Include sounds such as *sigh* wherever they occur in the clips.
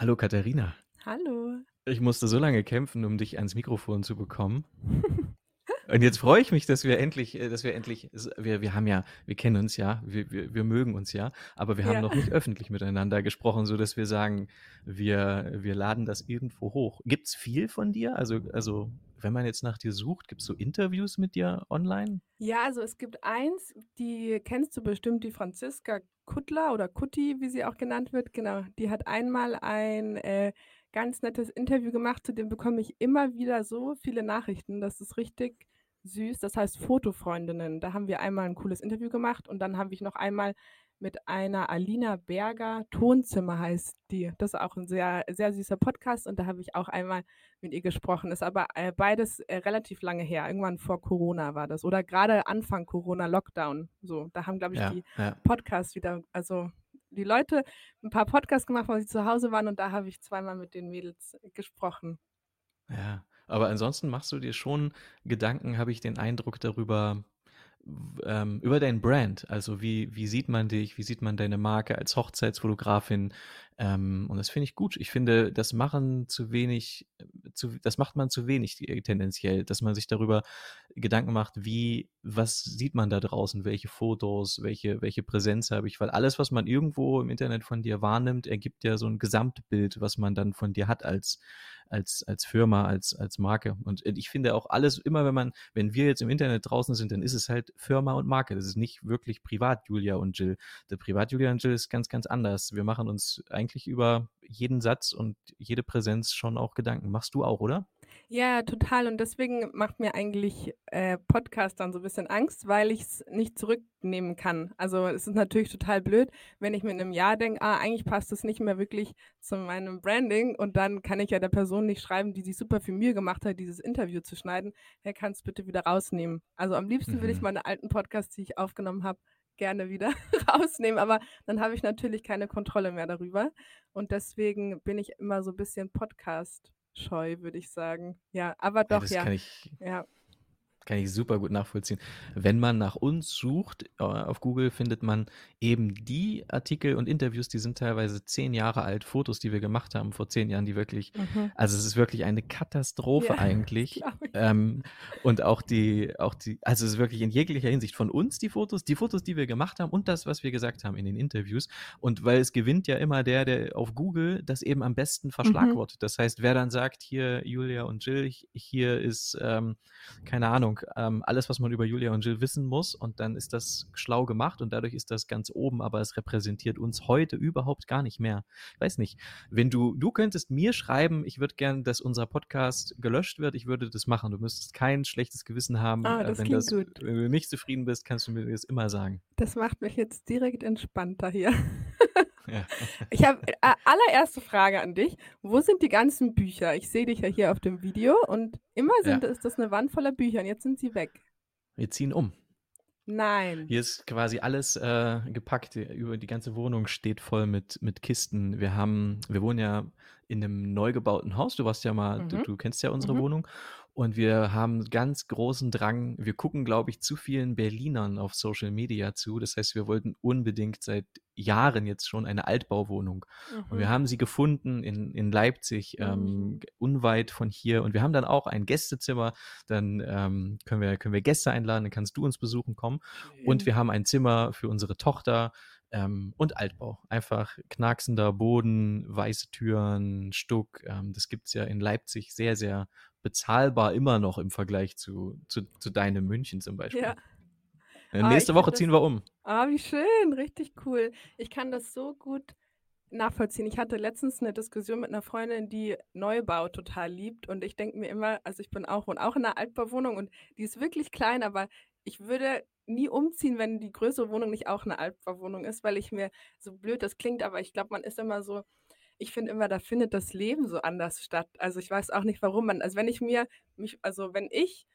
Hallo Katharina. Hallo. Ich musste so lange kämpfen, um dich ans Mikrofon zu bekommen. *laughs* Und jetzt freue ich mich, dass wir endlich, äh, dass wir endlich, wir, wir haben ja, wir kennen uns ja, wir, wir, wir mögen uns ja, aber wir haben Ja. noch nicht öffentlich miteinander gesprochen, so dass wir sagen, wir, wir laden das irgendwo hoch. Gibt's viel von dir? Also, also, wenn man jetzt nach dir sucht, gibt's so Interviews mit dir online? Ja, also es gibt eins, die kennst du bestimmt, die Franziska Kuttler oder Kutti, wie sie auch genannt wird. Genau, die hat einmal ein äh, ganz nettes Interview gemacht, zu dem bekomme ich immer wieder so viele Nachrichten. Das ist richtig süß. Das heißt Fotofreundinnen. Da haben wir einmal ein cooles Interview gemacht und dann habe ich noch einmal mit einer Alina Berger, Tonzimmer heißt die. Das ist auch ein sehr, sehr süßer Podcast und da habe ich auch einmal mit ihr gesprochen. Ist aber äh, beides äh, relativ lange her. Irgendwann vor Corona war das oder gerade Anfang Corona Lockdown. So, da haben glaube ich Ja, die ja. Podcasts wieder, also die Leute ein paar Podcasts gemacht, weil sie zu Hause waren und da habe ich zweimal mit den Mädels gesprochen. Ja, aber ansonsten machst du dir schon Gedanken, habe ich den Eindruck darüber, ähm, über dein Brand. Also wie, wie sieht man dich, wie sieht man deine Marke als Hochzeitsfotografin? Ähm, und das finde ich gut. Ich finde, das machen zu wenig, äh, zu, das macht man zu wenig äh, tendenziell, dass man sich darüber Gedanken macht, wie, was sieht man da draußen, welche Fotos, welche, welche Präsenz habe ich, weil alles, was man irgendwo im Internet von dir wahrnimmt, ergibt ja so ein Gesamtbild, was man dann von dir hat als, als, als Firma, als, als Marke. Und ich finde auch alles, immer wenn man, wenn wir jetzt im Internet draußen sind, dann ist es halt Firma und Marke. Das ist nicht wirklich privat Julia und Jill. Der Privat Julia und Jill ist ganz, ganz anders. Wir machen uns eigentlich über jeden Satz und jede Präsenz schon auch Gedanken. Machst du auch, oder? Ja, total. Und deswegen macht mir eigentlich äh, Podcast dann so ein bisschen Angst, weil ich es nicht zurücknehmen kann. Also es ist natürlich total blöd, wenn ich mir in einem Jahr denke, ah, eigentlich passt es nicht mehr wirklich zu meinem Branding und dann kann ich ja der Person nicht schreiben, die sich super viel Mühe gemacht hat, dieses Interview zu schneiden, hey, kannst bitte wieder rausnehmen. Also am liebsten würde ich Mhm. meine alten Podcasts, die ich aufgenommen habe, gerne wieder *laughs* rausnehmen, aber dann habe ich natürlich keine Kontrolle mehr darüber. Und deswegen bin ich immer so ein bisschen Podcast-scheu, würde ich sagen. Ja, aber Ja, doch, das ja. kann ich, Ja, Kann ich super gut nachvollziehen. Wenn man nach uns sucht, äh, auf Google findet man eben die Artikel und Interviews, die sind teilweise zehn Jahre alt, Fotos, die wir gemacht haben vor zehn Jahren, die wirklich, mhm. also es ist wirklich eine Katastrophe Ja, *laughs* eigentlich. Ähm, und auch die, auch die, also es ist wirklich in jeglicher Hinsicht von uns die Fotos, die Fotos, die wir gemacht haben und das, was wir gesagt haben in den Interviews. Und weil es gewinnt ja immer der, der auf Google das eben am besten Mhm. verschlagwortet. Das heißt, wer dann sagt, hier Julia und Jill, hier ist, ähm, keine Ahnung, ähm, alles, was man über Julia und Jill wissen muss und dann ist das schlau gemacht und dadurch ist das ganz oben, aber es repräsentiert uns heute überhaupt gar nicht mehr. Ich weiß nicht, wenn du, du könntest mir schreiben, ich würde gern, dass unser Podcast gelöscht wird, ich würde das machen. Du müsstest kein schlechtes Gewissen haben. Ah, äh, das wenn, das, gut. wenn du nicht zufrieden bist, kannst du mir das immer sagen. Das macht mich jetzt direkt entspannter hier. *laughs* *laughs* Ja. Ich habe äh, allererste Frage an dich. Wo sind die ganzen Bücher? Ich sehe dich ja hier auf dem Video und immer sind, Ja. ist das eine Wand voller Bücher und jetzt sind sie weg. Wir ziehen um. Nein. Hier ist quasi alles äh, gepackt. Über die ganze Wohnung steht voll mit, mit Kisten. Wir haben, wir wohnen ja in einem neu gebauten Haus. Du warst ja mal, du, Mhm. du kennst ja unsere Mhm. Wohnung. Und wir haben ganz großen Drang. Wir gucken, glaube ich, zu vielen Berlinern auf Social Media zu. Das heißt, wir wollten unbedingt seit Jahren jetzt schon eine Altbauwohnung. Und wir Mhm. haben sie gefunden in, in Leipzig, Mhm. ähm, unweit von hier. Und wir haben dann auch ein Gästezimmer. Dann ähm, können, wir, können wir Gäste einladen, dann kannst du uns besuchen kommen. Und Schön. wir haben ein Zimmer für unsere Tochter ähm, und Altbau. Einfach knacksender Boden, weiße Türen, Stuck. Ähm, das gibt's ja in Leipzig sehr, sehr bezahlbar immer noch im Vergleich zu, zu, zu deinem München zum Beispiel. Ja. Äh, Ah, nächste Woche find ziehen das- wir um. Ah, wie schön, richtig cool. Ich kann das so gut nachvollziehen. Ich hatte letztens eine Diskussion mit einer Freundin, die Neubau total liebt und ich denke mir immer, also ich bin auch wohne auch in einer Altbauwohnung und die ist wirklich klein, aber ich würde nie umziehen, wenn die größere Wohnung nicht auch eine Altbauwohnung ist, weil ich mir so blöd das klingt, aber ich glaube, man ist immer so ich finde immer, da findet das Leben so anders statt. Also ich weiß auch nicht, warum man, also wenn ich mir mich, also wenn ich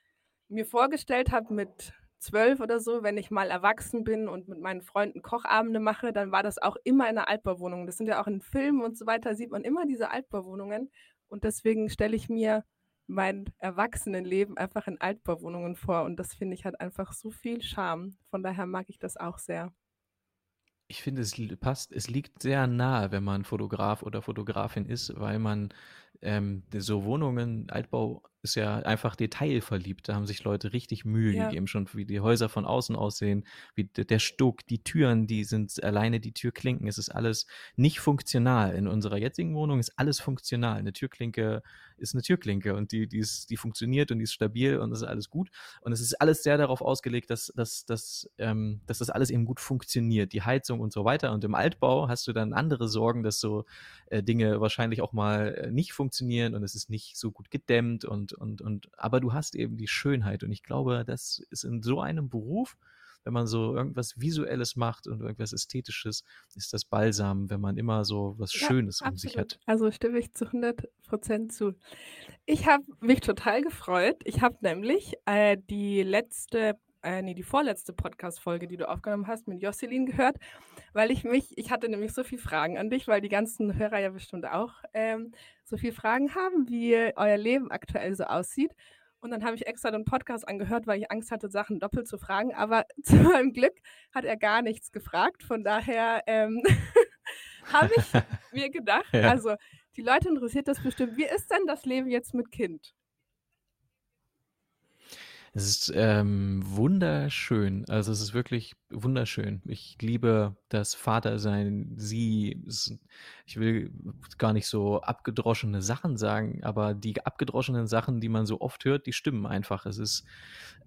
mir vorgestellt habe mit zwölf oder so, wenn ich mal erwachsen bin und mit meinen Freunden Kochabende mache, dann war das auch immer in einer Altbauwohnung. Das sind ja auch in Filmen und so weiter, sieht man immer diese Altbauwohnungen. Und deswegen stelle ich mir mein Erwachsenenleben einfach in Altbauwohnungen vor. Und das finde ich hat einfach so viel Charme. Von daher mag ich das auch sehr. Ich finde, es passt, es liegt sehr nahe, wenn man Fotograf oder Fotografin ist, weil man ähm, so Wohnungen, Altbau ist ja einfach detailverliebt. Da haben sich Leute richtig Mühe Ja. gegeben, schon wie die Häuser von außen aussehen, wie der Stuck, die Türen, die sind alleine die Türklinken. Es ist alles nicht funktional. In unserer jetzigen Wohnung ist alles funktional. Eine Türklinke ist eine Türklinke und die, die, ist, die funktioniert und die ist stabil und das ist alles gut. Und es ist alles sehr darauf ausgelegt, dass, dass, dass, ähm, dass das alles eben gut funktioniert, die Heizung und so weiter. Und im Altbau hast du dann andere Sorgen, dass so äh, Dinge wahrscheinlich auch mal äh, nicht funktionieren und es ist nicht so gut gedämmt und, und, und, aber du hast eben die Schönheit und ich glaube, das ist in so einem Beruf, wenn man so irgendwas Visuelles macht und irgendwas Ästhetisches, ist das Balsam, wenn man immer so was Ja, Schönes um sich absolut. hat. Also stimme ich zu 100% zu. Ich habe mich total gefreut. Ich habe nämlich äh, die letzte, äh, nee, die vorletzte Podcast-Folge, die du aufgenommen hast, mit Jocelyn gehört, weil ich mich, ich hatte nämlich so viele Fragen an dich, weil die ganzen Hörer ja bestimmt auch ähm, so viele Fragen haben, wie euer Leben aktuell so aussieht. Und dann habe ich extra den Podcast angehört, weil ich Angst hatte, Sachen doppelt zu fragen. Aber *laughs* zu meinem Glück hat er gar nichts gefragt. Von daher ähm, *laughs* habe ich *laughs* mir gedacht, Ja. also die Leute interessiert das bestimmt. Wie ist denn das Leben jetzt mit Kind? Es ist ähm, wunderschön. Also es ist wirklich wunderschön. Ich liebe das Vatersein. Sie, ich will gar nicht so abgedroschene Sachen sagen, aber die abgedroschenen Sachen, die man so oft hört, die stimmen einfach. Es ist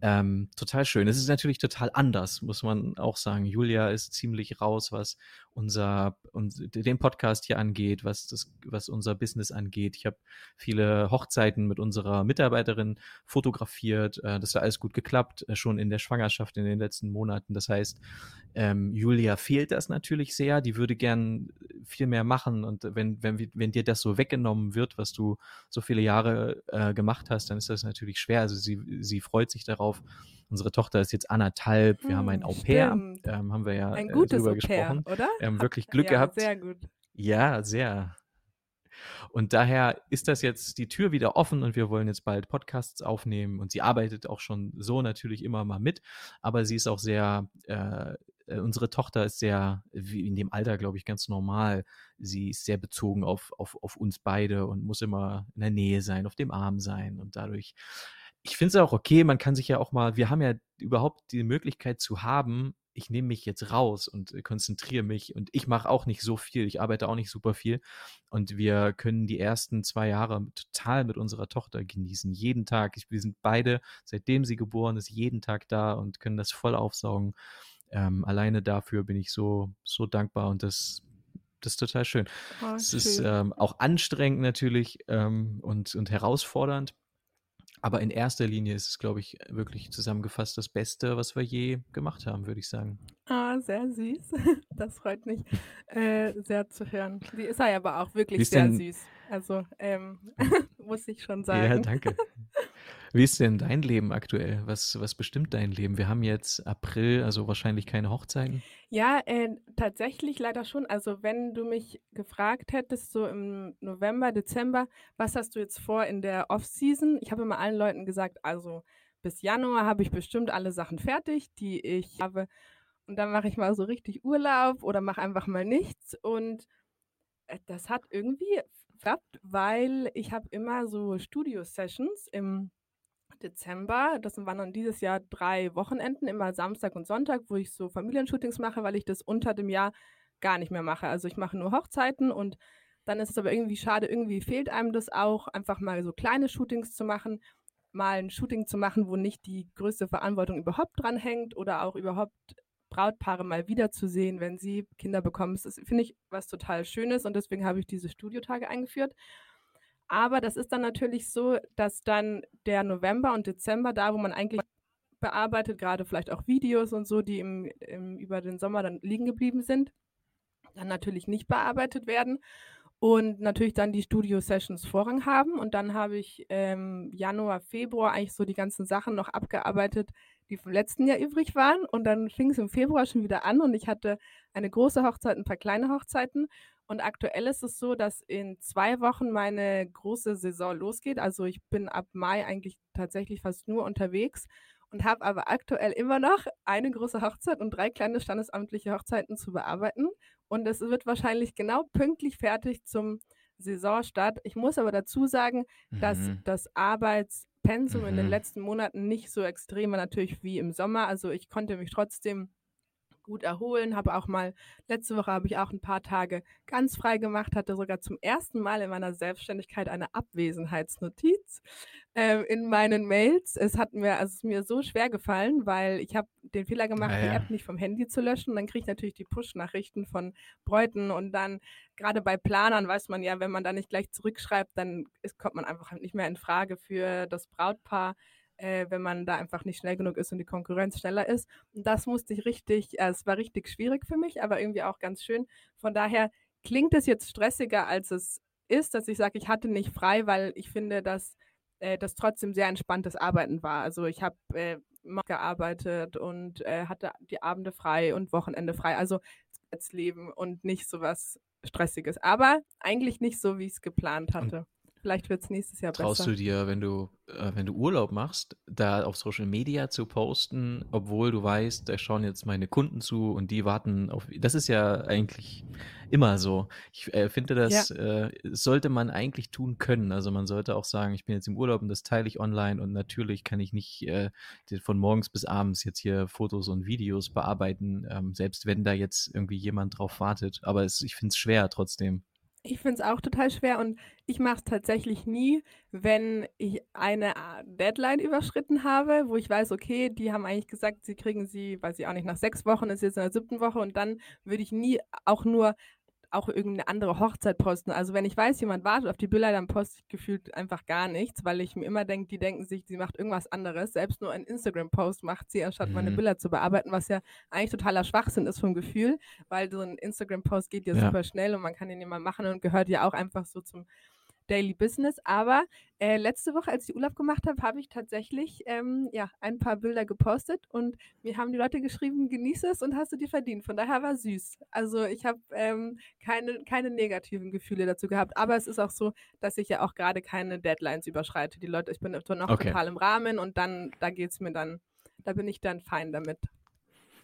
ähm, total schön. Es ist natürlich total anders, muss man auch sagen. Julia ist ziemlich raus, was unser, uns, den Podcast hier angeht, was das, was unser Business angeht. Ich habe viele Hochzeiten mit unserer Mitarbeiterin fotografiert. Äh, das hat alles gut geklappt, äh, schon in der Schwangerschaft in den letzten Monaten. Das heißt, ähm, Julia fehlt das natürlich sehr. Die würde gern viel mehr machen. Und wenn, wenn, wenn dir das so weggenommen wird, was du so viele Jahre äh, gemacht hast, dann ist das natürlich schwer. Also sie, sie freut sich darauf. Unsere Tochter ist jetzt anderthalb. Wir haben ein Hm, Au pair, ähm, haben wir ja Ein äh, gutes drüber Au pair, gesprochen. oder? Wir haben *laughs* wirklich Glück ja, gehabt. Sehr gut. Ja, sehr. Und daher ist das jetzt die Tür wieder offen und wir wollen jetzt bald Podcasts aufnehmen. Und sie arbeitet auch schon so natürlich immer mal mit, aber sie ist auch sehr, äh, äh, unsere Tochter ist sehr, wie in dem Alter, glaube ich, ganz normal. Sie ist sehr bezogen auf, auf, auf uns beide und muss immer in der Nähe sein, auf dem Arm sein. Und dadurch, ich finde es auch okay, man kann sich ja auch mal, wir haben ja überhaupt die Möglichkeit zu haben, ich nehme mich jetzt raus und äh, konzentriere mich und ich mache auch nicht so viel, ich arbeite auch nicht super viel und wir können die ersten zwei Jahre total mit unserer Tochter genießen, jeden Tag. Ich, wir sind beide, seitdem sie geboren ist, jeden Tag da und können das voll aufsaugen. Ähm, alleine dafür bin ich so, so dankbar und das, das ist total schön. Oh, Es ist schön. ähm, auch anstrengend natürlich ähm, und, und herausfordernd. Aber in erster Linie ist es, glaube ich, wirklich zusammengefasst das Beste, was wir je gemacht haben, würde ich sagen. Ah, sehr süß. *laughs* Das freut mich äh, sehr zu hören. Die ist er aber auch wirklich sehr denn, süß. Also ähm, *laughs* muss ich schon ja, sagen. danke. *laughs* Wie ist denn dein Leben aktuell? Was, was bestimmt dein Leben? Wir haben jetzt April, also wahrscheinlich keine Hochzeiten. Ja, äh, tatsächlich leider schon. Also wenn du mich gefragt hättest, so im November, Dezember, was hast du jetzt vor in der Off-Season? Ich habe immer allen Leuten gesagt, also bis Januar habe ich bestimmt alle Sachen fertig, die ich habe. Und dann mache ich mal so richtig Urlaub oder mache einfach mal nichts. Und äh, das hat irgendwie geklappt, weil ich habe immer so Studio-Sessions im Dezember. Das waren dann dieses Jahr drei Wochenenden, immer Samstag und Sonntag, wo ich so Familienshootings mache, weil ich das unter dem Jahr gar nicht mehr mache. Also ich mache nur Hochzeiten und dann ist es aber irgendwie schade, irgendwie fehlt einem das auch, einfach mal so kleine Shootings zu machen, mal ein Shooting zu machen, wo nicht die größte Verantwortung überhaupt dran hängt oder auch überhaupt Brautpaare mal wiederzusehen, wenn sie Kinder bekommen. Das finde ich was total Schönes und deswegen habe ich diese Studiotage eingeführt. Aber das ist dann natürlich so, dass dann der November und Dezember, da wo man eigentlich bearbeitet, gerade vielleicht auch Videos und so, die im, im, über den Sommer dann liegen geblieben sind, dann natürlich nicht bearbeitet werden und natürlich dann die Studio-Sessions Vorrang haben. Und dann habe ich ähm, Januar, Februar eigentlich so die ganzen Sachen noch abgearbeitet, die vom letzten Jahr übrig waren. Und dann fing es im Februar schon wieder an und ich hatte eine große Hochzeit, ein paar kleine Hochzeiten. Und aktuell ist es so, dass in zwei Wochen meine große Saison losgeht. Also ich bin ab Mai eigentlich tatsächlich fast nur unterwegs. Und habe aber aktuell immer noch eine große Hochzeit und drei kleine standesamtliche Hochzeiten zu bearbeiten. Und es wird wahrscheinlich genau pünktlich fertig zum Saisonstart. Ich muss aber dazu sagen, dass Mhm. das Arbeitspensum in den Mhm. letzten Monaten nicht so extrem war natürlich wie im Sommer. Also ich konnte mich trotzdem gut erholen, habe auch mal letzte Woche habe ich auch ein paar Tage ganz frei gemacht, hatte sogar zum ersten Mal in meiner Selbstständigkeit eine Abwesenheitsnotiz, ähm, in meinen Mails. Es hat mir also, es ist mir so schwer gefallen, weil ich habe den Fehler gemacht, Ah die. App nicht vom Handy zu löschen. Dann kriege ich natürlich die Push-Nachrichten von Bräuten und dann grade bei Planern weiß man ja, wenn man da nicht gleich zurückschreibt, dann ist kommt man einfach nicht mehr in Frage für das Brautpaar, äh, wenn man da einfach nicht schnell genug ist und die Konkurrenz schneller ist. Und das musste ich richtig äh, es war richtig schwierig für mich, aber irgendwie auch ganz schön. Von daher klingt es jetzt stressiger, als es ist, dass ich sage, ich hatte nicht frei, weil ich finde, dass, äh, das trotzdem sehr entspanntes Arbeiten war. Also, ich habe, äh, gearbeitet und, äh, hatte die Abende frei und Wochenende frei. Also, als Leben und nicht so was Stressiges. Aber eigentlich nicht so, wie ich's geplant Und hatte. Vielleicht wird's nächstes Jahr traust besser. du dir, wenn du äh, wenn du Urlaub machst, da auf Social Media zu posten, obwohl du weißt, da schauen jetzt meine Kunden zu und die warten auf das ist ja eigentlich immer so. Ich, äh, finde, Ja. das, äh, sollte man eigentlich tun können. Also, man sollte auch sagen: „Ich bin jetzt im Urlaub und das teile ich online und natürlich kann ich nicht, äh, von morgens bis abends jetzt hier Fotos und Videos bearbeiten, ähm, selbst wenn da jetzt irgendwie jemand drauf wartet.“ Aber es ich finde es schwer trotzdem. Ich finde es auch total schwer und ich mache es tatsächlich nie, wenn ich eine Deadline überschritten habe, wo ich weiß, okay, die haben eigentlich gesagt, sie kriegen sie, weiß ich auch nicht, nach 6 Wochen, ist jetzt in der 7. Woche und dann würde ich nie auch nur auch irgend 'ne andere Hochzeit posten. Also, wenn ich weiß, jemand wartet auf die Bilder, dann poste ich gefühlt einfach gar nichts, weil ich mir immer denke, die denken sich, sie macht irgendwas anderes. Selbst nur ein Instagram-Post macht sie, anstatt meine Mhm. Bilder zu bearbeiten, was ja eigentlich totaler Schwachsinn ist vom Gefühl, weil so 'n Instagram-Post geht ja Ja. super schnell und man kann den immer machen und gehört ja auch einfach so zum Daily Business. Aber, äh, letzte Woche, als ich Urlaub gemacht habe, habe ich tatsächlich, ähm, ja, ein paar Bilder gepostet und mir haben die Leute geschrieben: „Genieße es und hast du dir verdient.“ Von daher war süß. Also, ich habe, ähm, keine keine negativen Gefühle dazu gehabt. Aber es ist auch so, dass ich ja auch grade keine Deadlines überschreite. Die Leute ich bin noch Okay. total im Rahmen und dann da geht's mir dann da bin ich dann fein damit.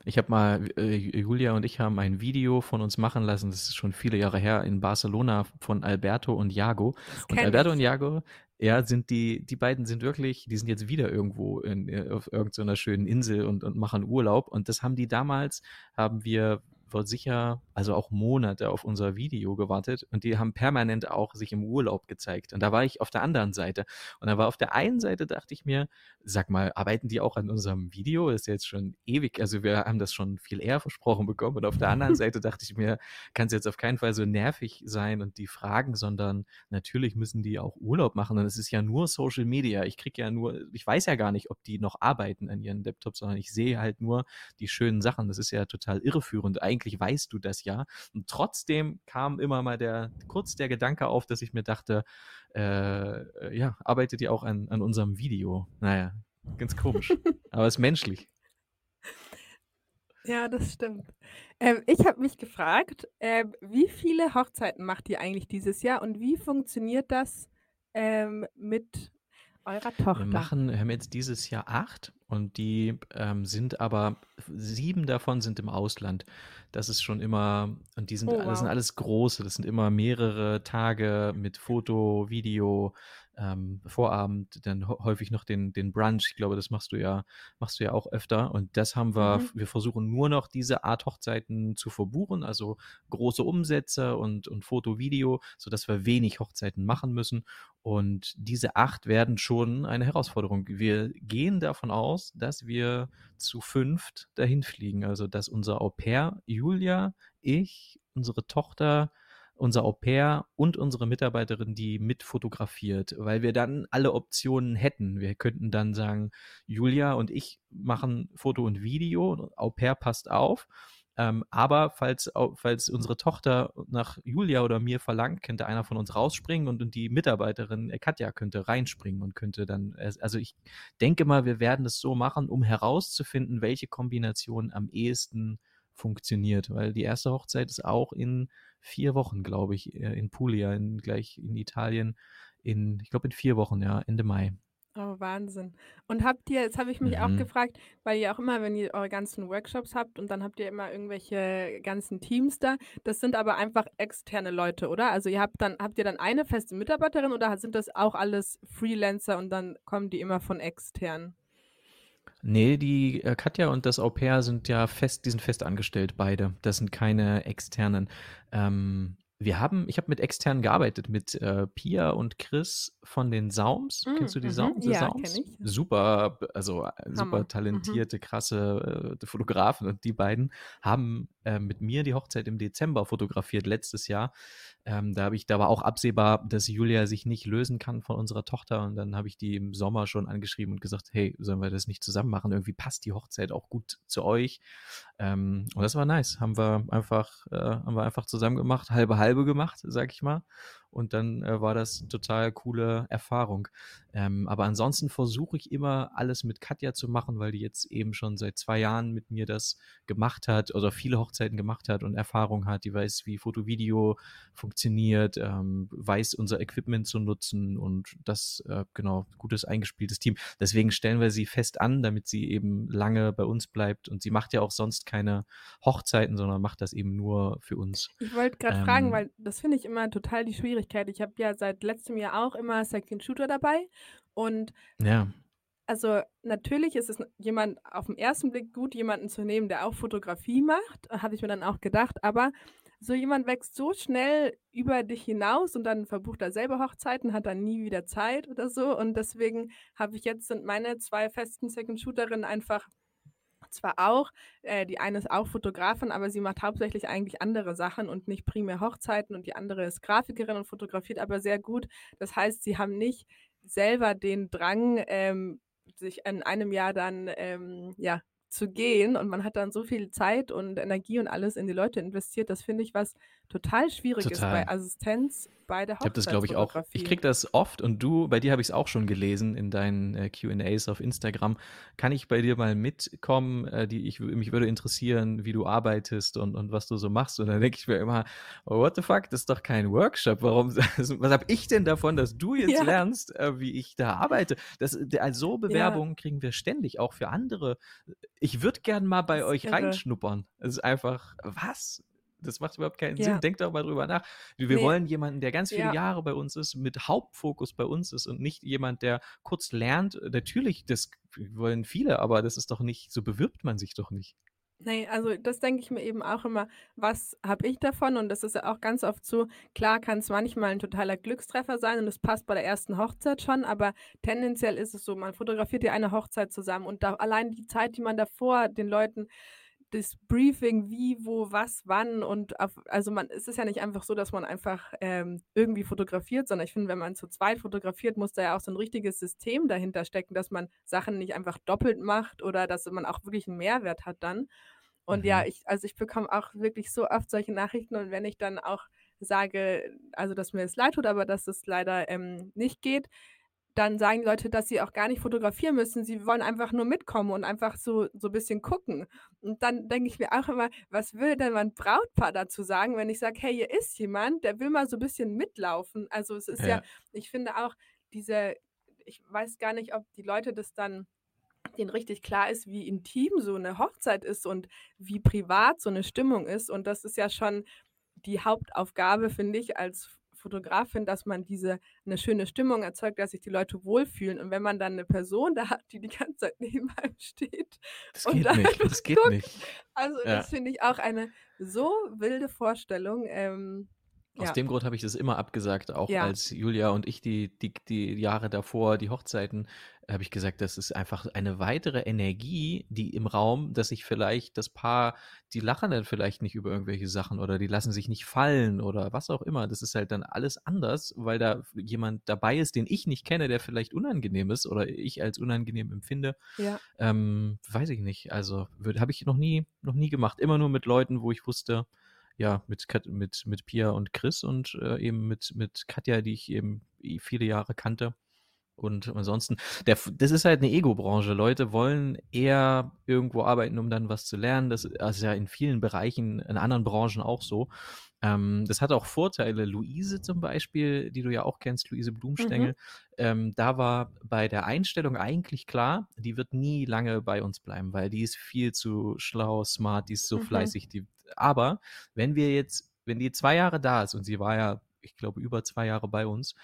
Ich habe mal äh, Julia und ich haben ein Video von uns machen lassen, das ist schon viele Jahre her, in Barcelona von Alberto und Jago. Und Alberto und ich. Jago, ja, sind die die beiden sind wirklich die sind jetzt wieder irgendwo in äh, auf irgend so 'ner schönen Insel und und machen Urlaub. Und das haben die damals haben wir vor sicher also auch Monate auf unser Video gewartet und die haben permanent auch sich im Urlaub gezeigt. Und da war ich auf der anderen Seite. Und da war auf der einen Seite dachte ich mir: „Sag mal, arbeiten die auch an unserem Video? Ist jetzt schon ewig also, wir haben das schon viel eher versprochen bekommen.“ Und auf der anderen *laughs* Seite dachte ich mir: „Kann's jetzt auf keinen Fall so nervig sein und die fragen, sondern natürlich müssen die auch Urlaub machen und es ist ja nur Social Media. Ich kriege ja nur ich weiß ja gar nicht, ob die noch arbeiten an ihren Laptops, sondern ich sehe halt nur die schönen Sachen. Das ist ja total irreführend. Eigentlich weißt du das ja. Und trotzdem kam immer mal der kurz der Gedanke auf, dass ich mir dachte, äh, ja, arbeitet ihr auch an an unserem Video? Na ja, ganz komisch, *laughs* aber ist menschlich. Ja, das stimmt. Ähm, ich habe mich gefragt, ähm, wie viele Hochzeiten macht ihr eigentlich dieses Jahr und wie funktioniert das, ähm, mit eurer Wir Tochter? machen wir haben jetzt dieses Jahr 8 und die, ähm, sind aber 7 davon sind im Ausland. Das ist schon immer und die sind Oh, das sind wow. alles große. Das sind immer mehrere Tage mit Foto, Video, ähm, Vorabend, dann hä häufig noch den den Brunch. Ich glaube, das machst du ja machst du ja auch öfter. Und das haben wir Mhm. wir versuchen nur noch diese Art Hochzeiten zu verbuchen, also große Umsätze und und Foto, Video, sodass wir wenig Hochzeiten machen müssen. Und diese 8 werden schon eine Herausforderung. Wir gehen davon aus, dass wir zu 5 dahin fliegen. Also, dass unser Au-pair Julia, ich, unsere Tochter, unser Au-pair und unsere Mitarbeiterin, die mit fotografiert, weil wir dann alle Optionen hätten. Wir könnten dann sagen: „Julia und ich machen Foto und Video, Au-pair passt auf.“ Ähm, aber falls au falls unsere Tochter nach Julia oder mir verlangt, könnte einer von uns rausspringen und und die Mitarbeiterin, äh, Katja könnte reinspringen und könnte dann also, ich denke mal, wir werden es so machen, um herauszufinden, welche Kombination am ehesten funktioniert, weil die erste Hochzeit ist auch in 4 Wochen, glaube ich, äh, in Puglia in gleich in Italien in ich glaube, in 4 Wochen, ja, Ende Mai. Oh, Wahnsinn. Und habt ihr jetzt habe ich mich auch Mhm. gefragt, weil ihr auch immer, wenn ihr eure ganzen Workshops habt und dann habt ihr immer irgendwelche ganzen Teams da, das sind aber einfach externe Leute, oder? Also, ihr habt dann habt ihr dann eine feste Mitarbeiterin oder sind das auch alles Freelancer und dann kommen die immer von extern? Ne, die, äh, Katja und das Au-pair sind ja fest die sind fest angestellt beide. Das sind keine externen. Ähm, wir haben ich habe mit externen gearbeitet, mit, äh, Pia und Chris von den Saums. Hm, Kennst du die mhm. Saum The Ja, kenne Saums? ich. Super also, äh, super Hammer. Mhm. talentierte, krasse, äh, Fotografen und die beiden haben, äh, mit mir die Hochzeit im Dezember fotografiert letztes Jahr. Ähm, da ich da war auch absehbar, dass Julia sich nicht lösen kann von unserer Tochter und dann habe ich die im Sommer schon angeschrieben und gesagt: „Hey, sollen wir das nicht zusammen machen? Irgendwie passt die Hochzeit auch gut zu euch.“ Ähm, und das war nice. Haben wir einfach äh, haben wir einfach zusammen gemacht, halbe halbe gemacht, sage ich mal. Und dann, äh, war das 'ne total coole Erfahrung. Ähm, aber ansonsten versuche ich immer, alles mit Katja zu machen, weil die jetzt eben schon seit 2 Jahren mit mir das gemacht hat oder viele Hochzeiten gemacht hat und Erfahrung hat. Die weiß, wie Foto, Video funktioniert, ähm, weiß, unser Equipment zu nutzen und das, äh, genau, gutes eingespieltes Team. Deswegen stellen wir sie fest an, damit sie eben lange bei uns bleibt und sie macht ja auch sonst keine Hochzeiten, sondern macht das eben nur für uns. Ich wollte fragen, Ähm weil das finde ich immer total die Schwierigkeit. Ich habe ja seit letztem Jahr auch immer Second Shooter dabei und Ja. also, natürlich ist es jemand auf 'n ersten Blick gut, jemanden zu nehmen, der auch Fotografie macht, habe ich mir dann auch gedacht, aber so jemand wächst so schnell über dich hinaus und dann verbucht er selber Hochzeiten, hat dann nie wieder Zeit oder so und deswegen habe ich jetzt sind meine 2 festen Second Shooterinnen einfach zwar auch äh, die eine ist auch Fotografin, aber sie macht hauptsächlich eigentlich andere Sachen und nicht primär Hochzeiten und die andere ist Grafikerin und fotografiert aber sehr gut. Das heißt, sie haben nicht selber den Drang, ähm, sich in einem Jahr dann, ähm, ja, zu gehen und man hat dann so viel Zeit und Energie und alles in die Leute investiert. Das finde ich, was total schwierig ist bei Total. Assistenz bei der Ich habe das, glaube ich, auch ich Hochzeitsfotografie. kriege das oft und du bei dir habe ich's auch schon gelesen in deinen, äh, Q&As auf Instagram. Kann ich bei dir mal mitkommen? Äh, die ich mich würde interessieren, wie du arbeitest und und was du so machst. Und dann denke ich mir immer: „Oh, what the fuck? Das ist doch kein Workshop. Warum *laughs* was habe ich denn davon, dass du jetzt Ja. lernst, äh, wie ich da arbeite?“ Das also, so Ja. Bewerbungen kriegen wir ständig, auch für andere. „Ich würde gern mal bei euch irre. reinschnuppern.“ Es ist einfach was? Das macht überhaupt keinen Sinn. Ja. Denk doch mal drüber nach. Wir wir Ne. wollen jemanden, der ganz viele Ja. Jahre bei uns ist, mit Hauptfokus bei uns ist und nicht jemand, der kurz lernt. Natürlich, das wollen viele, aber das ist doch nicht so bewirbt man sich doch nicht. Ne, also, das denke ich mir eben auch immer: „Was habe ich davon?“ Und das ist ja auch ganz oft so, klar kann's manchmal 'n totaler Glückstreffer sein und es passt bei der ersten Hochzeit schon, aber tendenziell ist es so, man fotografiert ja eine Hochzeit zusammen und da allein die Zeit, die man davor den Leuten das Briefing, wie, wo, was, wann und auf also, man es ist ja nicht einfach so, dass man einfach, ähm, irgendwie fotografiert, sondern ich finde, wenn man zu zweit fotografiert, muss da ja auch so 'n richtiges System dahinter stecken, dass man Sachen nicht einfach doppelt macht oder dass man auch wirklich 'n Mehrwert hat dann. Und ja, Mhm. ich also, ich bekomme auch wirklich so oft solche Nachrichten und wenn ich dann auch sage, also, dass mir es leid tut, aber dass es leider, ähm, nicht geht, dann sagen die Leute, dass sie auch gar nicht fotografieren müssen. Sie wollen einfach nur mitkommen und einfach so so bisschen gucken. Und dann denke ich mir auch immer: „Was würde denn mein Brautpaar dazu sagen, wenn ich sage: ‚Hey, hier ist jemand, der will mal so bisschen mitlaufen?‘“ Also, es ist ja Ja. ich finde auch diese ich weiß gar nicht, ob die Leute das dann denen richtig klar ist, wie intim so 'ne Hochzeit ist und wie privat so 'ne Stimmung ist. Und das ist ja schon die Hauptaufgabe, finde ich, als Fotografin, dass man diese 'ne schöne Stimmung erzeugt, dass sich die Leute wohlfühlen. Und wenn man dann 'ne Person da hat, die die ganze Zeit neben einem steht Das und geht nicht. Das geht guckt, nicht. also, das Ja. finde ich auch eine so wilde Vorstellung, ähm, Aus ja. dem Grund habe ich das immer abgesagt, auch Ja. als Julia und ich die die die Jahre davor die Hochzeiten habe ich gesagt, das ist einfach eine weitere Energie, die im Raum dass sich vielleicht das Paar die lachen dann vielleicht nicht über irgendwelche Sachen oder die lassen sich nicht fallen oder was auch immer. Das ist halt dann alles anders, weil da jemand dabei ist, den ich nicht kenne, der vielleicht unangenehm ist oder ich als unangenehm empfinde. Ja. Ähm, weiß ich nicht. Also, habe ich noch nie noch nie gemacht. Immer nur mit Leuten, wo ich wusste ja, mit Kat mit mit Pia und Chris und, äh, eben mit mit Katja, die ich eben viele Jahre kannte. Und ansonsten, der, das ist halt eine Ego-Branche. Leute wollen eher irgendwo arbeiten, um dann was zu lernen. Das ist ja in vielen Bereichen, in anderen Branchen auch so. Ähm, das hat auch Vorteile. Luise zum Beispiel, die du ja auch kennst, Luise Blumstengel, mhm. ähm, da war bei der Einstellung eigentlich klar, die wird nie lange bei uns bleiben, weil die ist viel zu schlau, smart, die ist so mhm. fleißig. Die, aber wenn wir jetzt, wenn die zwei Jahre da ist und sie war ja ich glaube, über zwei Jahre bei uns,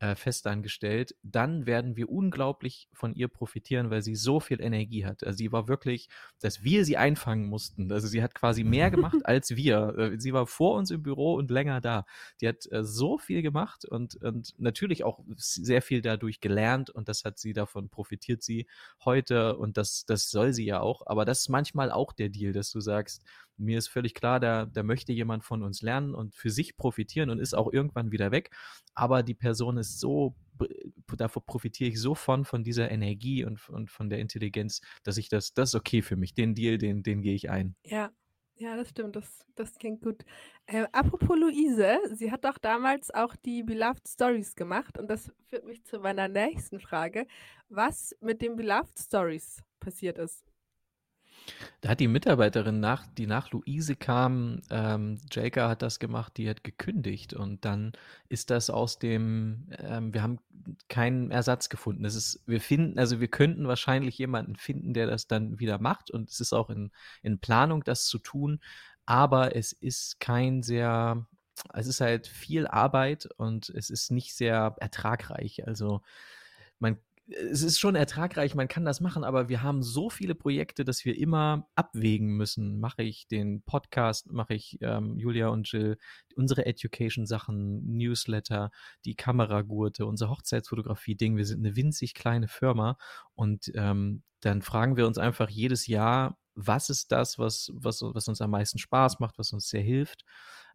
äh, festangestellt, dann werden wir unglaublich von ihr profitieren, weil sie so viel Energie hat. Also sie war wirklich, dass wir sie einfangen mussten. Also sie hat quasi mehr *laughs* gemacht als wir. Äh, sie war vor uns im Büro und länger da. Die hat äh, so viel gemacht und, und natürlich auch sehr viel dadurch gelernt und das hat sie davon profitiert sie heute und das, das soll sie ja auch. Aber das ist manchmal auch der Deal, dass du sagst, mir ist völlig klar, da, da möchte jemand von uns lernen und für sich profitieren und ist auch irgendwann wieder weg. Aber die Person ist so, davor profitiere ich so von, von dieser Energie und, und von der Intelligenz, dass ich das, das ist okay für mich. Den Deal, den, den gehe ich ein. Ja, ja, das stimmt, das, das klingt gut. Äh, apropos Luise, sie hat doch damals auch die Beloved Stories gemacht und das führt mich zu meiner nächsten Frage, was mit den Beloved Stories passiert ist. Da hat die Mitarbeiterin nach, die nach Luise kam, ähm, Jaker hat das gemacht, die hat gekündigt und dann ist das aus dem, ähm, wir haben keinen Ersatz gefunden. Das ist, wir finden, also wir könnten wahrscheinlich jemanden finden, der das dann wieder macht und es ist auch in, in Planung, das zu tun, aber es ist kein sehr, es ist halt viel Arbeit und es ist nicht sehr ertragreich. Also man es ist schon ertragreich, man kann das machen, aber wir haben so viele Projekte, dass wir immer abwägen müssen. Mache ich den Podcast, mache ich ähm, Julia und Jill, unsere Education-Sachen, Newsletter, die Kameragurte, unsere Hochzeitsfotografie-Ding. Wir sind eine winzig kleine Firma und ähm, dann fragen wir uns einfach jedes Jahr, was ist das, was, was, was uns am meisten Spaß macht, was uns sehr hilft.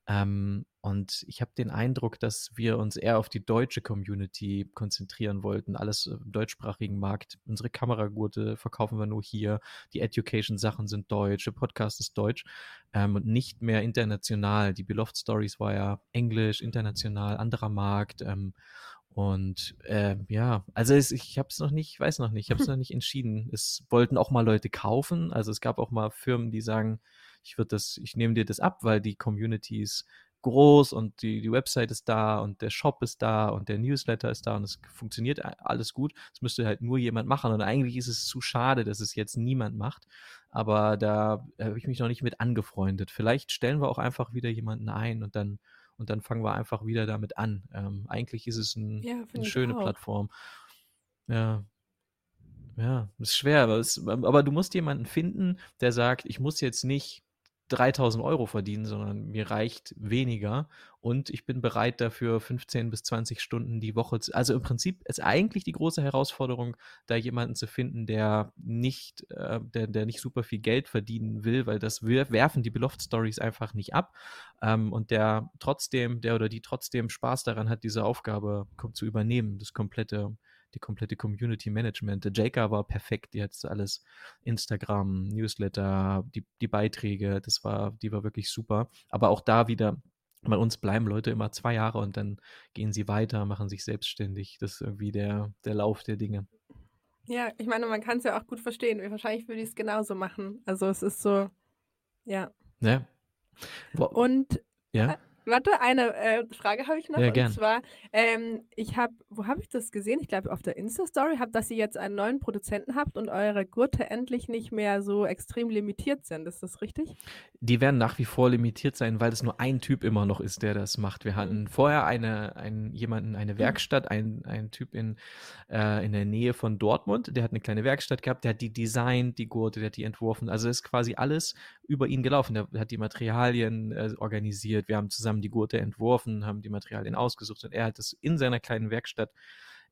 Ähm, und ich habe den Eindruck, dass wir uns eher auf die deutsche Community konzentrieren wollten. Alles im deutschsprachigen Markt. Unsere Kameragurte verkaufen wir nur hier. Die Education-Sachen sind deutsch. Der Podcast ist deutsch ähm, und nicht mehr international. Die Beloved Stories war ja Englisch, international, anderer Markt. Ähm, und äh, ja, also es, ich habe es noch nicht, weiß noch nicht, ich habe es *laughs* noch nicht entschieden. Es wollten auch mal Leute kaufen. Also es gab auch mal Firmen, die sagen, ich würde das, ich nehme dir das ab, weil die Community ist groß und die, die Website ist da und der Shop ist da und der Newsletter ist da und es funktioniert alles gut. Es müsste halt nur jemand machen und eigentlich ist es zu schade, dass es jetzt niemand macht. Aber da habe ich mich noch nicht mit angefreundet. Vielleicht stellen wir auch einfach wieder jemanden ein und dann und dann fangen wir einfach wieder damit an. Ähm, eigentlich ist es ein, ja, eine schöne Plattform. Ja, ja, ist schwer, aber, es, aber du musst jemanden finden, der sagt, ich muss jetzt nicht 3000 Euro verdienen, sondern mir reicht weniger und ich bin bereit dafür 15 bis 20 Stunden die Woche. Zu, also im Prinzip ist eigentlich die große Herausforderung, da jemanden zu finden, der nicht, äh, der, der nicht super viel Geld verdienen will, weil das werfen die Beloved Stories einfach nicht ab ähm, und der trotzdem, der oder die trotzdem Spaß daran hat, diese Aufgabe zu übernehmen, das komplette die komplette Community Management. Der Jaker war perfekt, die hat alles Instagram, Newsletter, die, die Beiträge, das war, die war wirklich super. Aber auch da wieder, bei uns bleiben Leute immer zwei Jahre und dann gehen sie weiter, machen sich selbstständig. Das ist irgendwie der, der Lauf der Dinge. Ja, ich meine, man kann es ja auch gut verstehen. Wahrscheinlich würde ich es genauso machen. Also es ist so, ja. Ja. Wo, und ja? Warte, eine äh, Frage habe ich noch. Ja, gern. Und zwar, ähm, ich habe, wo habe ich das gesehen? Ich glaube auf der Insta-Story, dass ihr jetzt einen neuen Produzenten habt und eure Gurte endlich nicht mehr so extrem limitiert sind. Ist das richtig? Die werden nach wie vor limitiert sein, weil es nur ein Typ immer noch ist, der das macht. Wir hatten vorher eine, einen, jemanden, eine Werkstatt, ein, ein Typ in, äh, in der Nähe von Dortmund, der hat eine kleine Werkstatt gehabt, der hat die designt, die Gurte, der hat die entworfen. Also ist quasi alles über ihn gelaufen. Der hat die Materialien äh, organisiert. Wir haben zusammen haben die Gurte entworfen, haben die Materialien ausgesucht und er hat das in seiner kleinen Werkstatt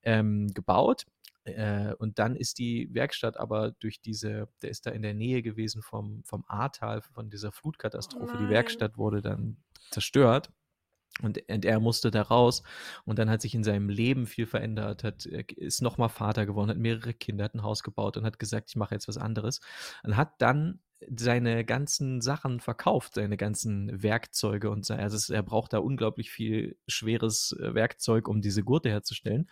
ähm, gebaut. Äh, und dann ist die Werkstatt aber durch diese, der ist da in der Nähe gewesen vom, vom Ahrtal, von dieser Flutkatastrophe. Oh die Werkstatt wurde dann zerstört. Und, und, er musste da raus und dann hat sich in seinem Leben viel verändert, hat, ist nochmal Vater geworden, hat mehrere Kinder, hat ein Haus gebaut und hat gesagt, ich mache jetzt was anderes. Und hat dann seine ganzen Sachen verkauft, seine ganzen Werkzeuge und also er braucht da unglaublich viel schweres äh, Werkzeug, um diese Gurte herzustellen.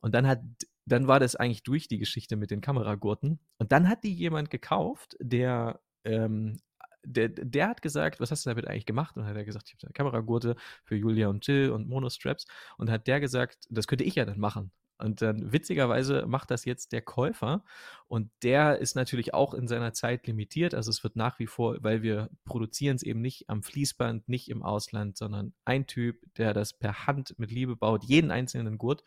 Und dann hat dann war das eigentlich durch die Geschichte mit den Kameragurten. Und dann hat die jemand gekauft, der ähm, der, der hat gesagt, was hast du damit eigentlich gemacht? Und hat er gesagt, ich habe eine Kameragurte für Julia und Jill und Monostraps. Und hat der gesagt, das könnte ich ja dann machen. Und dann witzigerweise macht das jetzt der Käufer und der ist natürlich auch in seiner Zeit limitiert. Also es wird nach wie vor, weil wir produzieren es eben nicht am Fließband, nicht im Ausland, sondern ein Typ, der das per Hand mit Liebe baut, jeden einzelnen Gurt.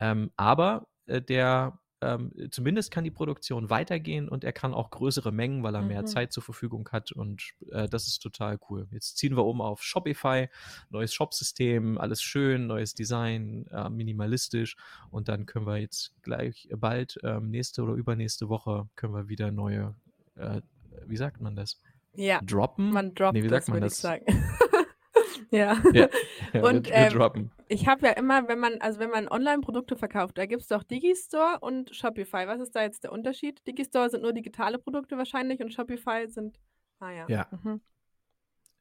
Ähm, aber äh, der ähm, zumindest kann die Produktion weitergehen und er kann auch größere Mengen, weil er mhm. mehr Zeit zur Verfügung hat und äh, das ist total cool. Jetzt ziehen wir um auf Shopify, neues Shopsystem, alles schön, neues Design, äh, minimalistisch und dann können wir jetzt gleich bald, äh, nächste oder übernächste Woche, können wir wieder neue, äh, wie sagt man das? Ja, droppen? Man droppt nee, wie sagt das, man das? *laughs* Ja. Ja, *laughs* Und wir, wir ähm, ich habe ja immer, wenn man, also wenn man Online-Produkte verkauft, da gibt es doch Digistore und Shopify. Was ist da jetzt der Unterschied? Digistore sind nur digitale Produkte wahrscheinlich und Shopify sind, ah ja. Ja. Mhm.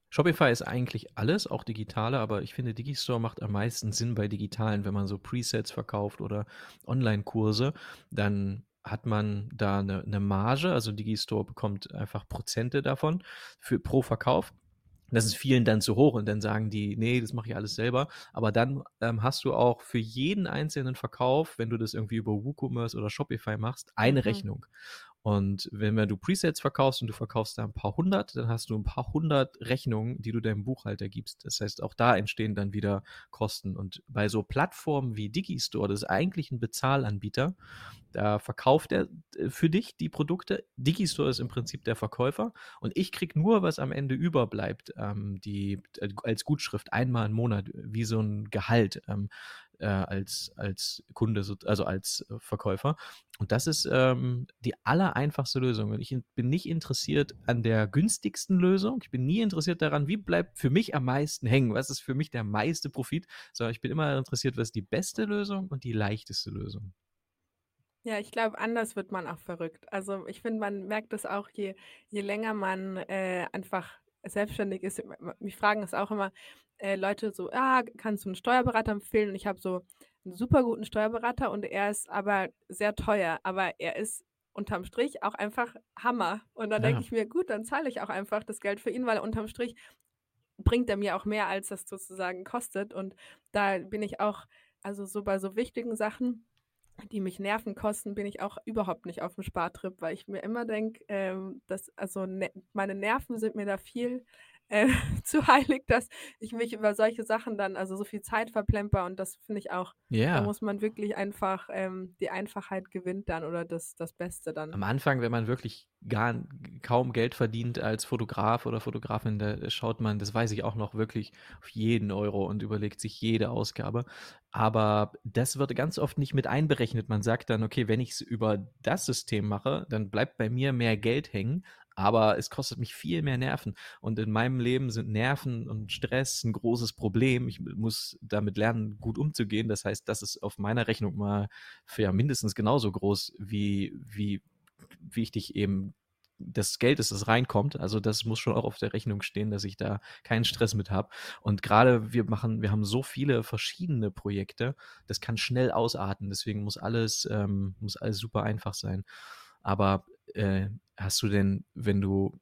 Shopify ist eigentlich alles, auch digitale, aber ich finde, Digistore macht am meisten Sinn bei digitalen, wenn man so Presets verkauft oder Online-Kurse, dann hat man da eine, eine Marge, also Digistore bekommt einfach Prozente davon für pro Verkauf. Das ist vielen dann zu hoch und dann sagen die, nee, das mache ich alles selber. Aber dann ähm, hast du auch für jeden einzelnen Verkauf, wenn du das irgendwie über WooCommerce oder Shopify machst, eine Mhm. Rechnung. Und wenn, du Presets verkaufst und du verkaufst da ein paar hundert, dann hast du ein paar hundert Rechnungen, die du deinem Buchhalter gibst. Das heißt, auch da entstehen dann wieder Kosten. Und bei so Plattformen wie Digistore, das ist eigentlich ein Bezahlanbieter, da verkauft er äh, für dich die Produkte. Digistore ist im Prinzip der Verkäufer und ich krieg nur, was am Ende überbleibt, ähm, die, äh, als Gutschrift einmal im Monat, wie so ein Gehalt. Ähm, äh, als, als Kunde, so- also als äh, Verkäufer. Und das ist ähm, die allereinfachste Lösung. Ich in- bin nicht interessiert an der günstigsten Lösung. Ich bin nie interessiert daran, wie bleibt für mich am meisten hängen. Was ist für mich der meiste Profit? Sondern ich bin immer interessiert, was ist die beste Lösung und die leichteste Lösung. Ja, ich glaube, anders wird man auch verrückt. Also ich finde, man merkt das auch, je, je länger man äh, einfach selbstständig ist. Mich fragen es auch immer äh, Leute so, ah, kannst du einen Steuerberater empfehlen? Und ich habe so einen super guten Steuerberater und er ist aber sehr teuer, aber er ist unterm Strich auch einfach Hammer. Und dann denke Ja. ich mir, gut, dann zahle ich auch einfach das Geld für ihn, weil unterm Strich bringt er mir auch mehr, als das sozusagen kostet. Und da bin ich auch, also so bei so wichtigen Sachen, die mich Nerven kosten, bin ich auch überhaupt nicht auf dem Spartrip, weil ich mir immer denke, ähm, dass, also ne, meine Nerven sind mir da viel äh, *laughs* zu heilig, dass ich mich über solche Sachen dann, also so viel Zeit verplemper und das finde ich auch, da Ja. muss man wirklich einfach, ähm, die Einfachheit gewinnt dann oder das, das Beste dann. Am Anfang, wenn man wirklich gar kaum Geld verdient als Fotograf oder Fotografin, da schaut man, das weiß ich auch noch, wirklich auf jeden Euro und überlegt sich jede Ausgabe. Aber das wird ganz oft nicht mit einberechnet. Man sagt dann, okay, wenn ich es über das System mache, dann bleibt bei mir mehr Geld hängen. Aber es kostet mich viel mehr Nerven. Und in meinem Leben sind Nerven und Stress ein großes Problem. Ich muss damit lernen, gut umzugehen. Das heißt, das ist auf meiner Rechnung mal für ja mindestens genauso groß, wie, wie wichtig eben das Geld ist, das reinkommt. Also das muss schon auch auf der Rechnung stehen, dass ich da keinen Stress mit habe. Und gerade wir machen, wir haben so viele verschiedene Projekte, das kann schnell ausarten. Deswegen muss alles, ähm, muss alles super einfach sein. Aber äh, hast du denn, wenn du,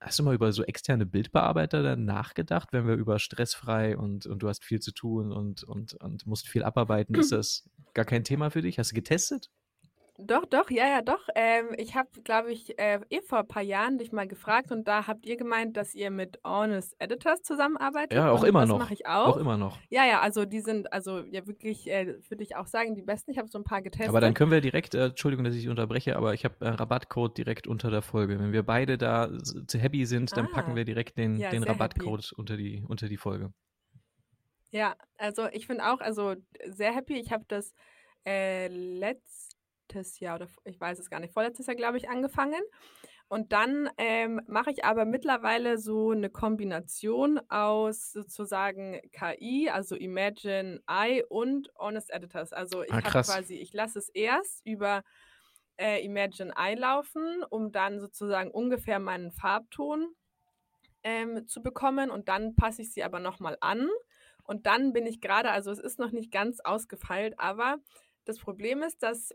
hast du mal über so externe Bildbearbeiter dann nachgedacht, wenn wir über stressfrei und, und du hast viel zu tun und, und, und musst viel abarbeiten, ist das gar kein Thema für dich? Hast du getestet? Doch, doch, ja, ja, doch. Ähm, ich habe, glaube ich, äh, eh vor ein paar Jahren dich mal gefragt und da habt ihr gemeint, dass ihr mit Honest Editors zusammenarbeitet. Ja, auch und immer das noch. mache ich Auch auch. immer noch. Ja, ja, also die sind, also ja wirklich, äh, würde ich auch sagen, die besten. Ich habe so ein paar Aber dann getestet. können wir direkt, äh, Entschuldigung, dass ich unterbreche, aber ich habe äh, Rabattcode direkt unter der Folge. Wenn wir beide da zu happy sind, dann packen Ah, wir direkt den, ja, den happy. Rabattcode unter die, unter die Folge. Ja, also ich bin auch, also sehr happy. Ich habe das äh, letztes Jahr oder ich weiß es gar nicht, vorletztes Jahr, glaube ich, angefangen. Und dann ähm, mache ich aber mittlerweile so eine Kombination aus sozusagen KI, also Imagine AI und Honest Editors. Also ich Ah, habe quasi, ich lasse es erst über äh, Imagine AI laufen, um dann sozusagen ungefähr meinen Farbton ähm, zu bekommen und dann passe ich sie aber nochmal an und dann bin ich gerade, also es ist noch nicht ganz ausgefeilt, aber das Problem ist, dass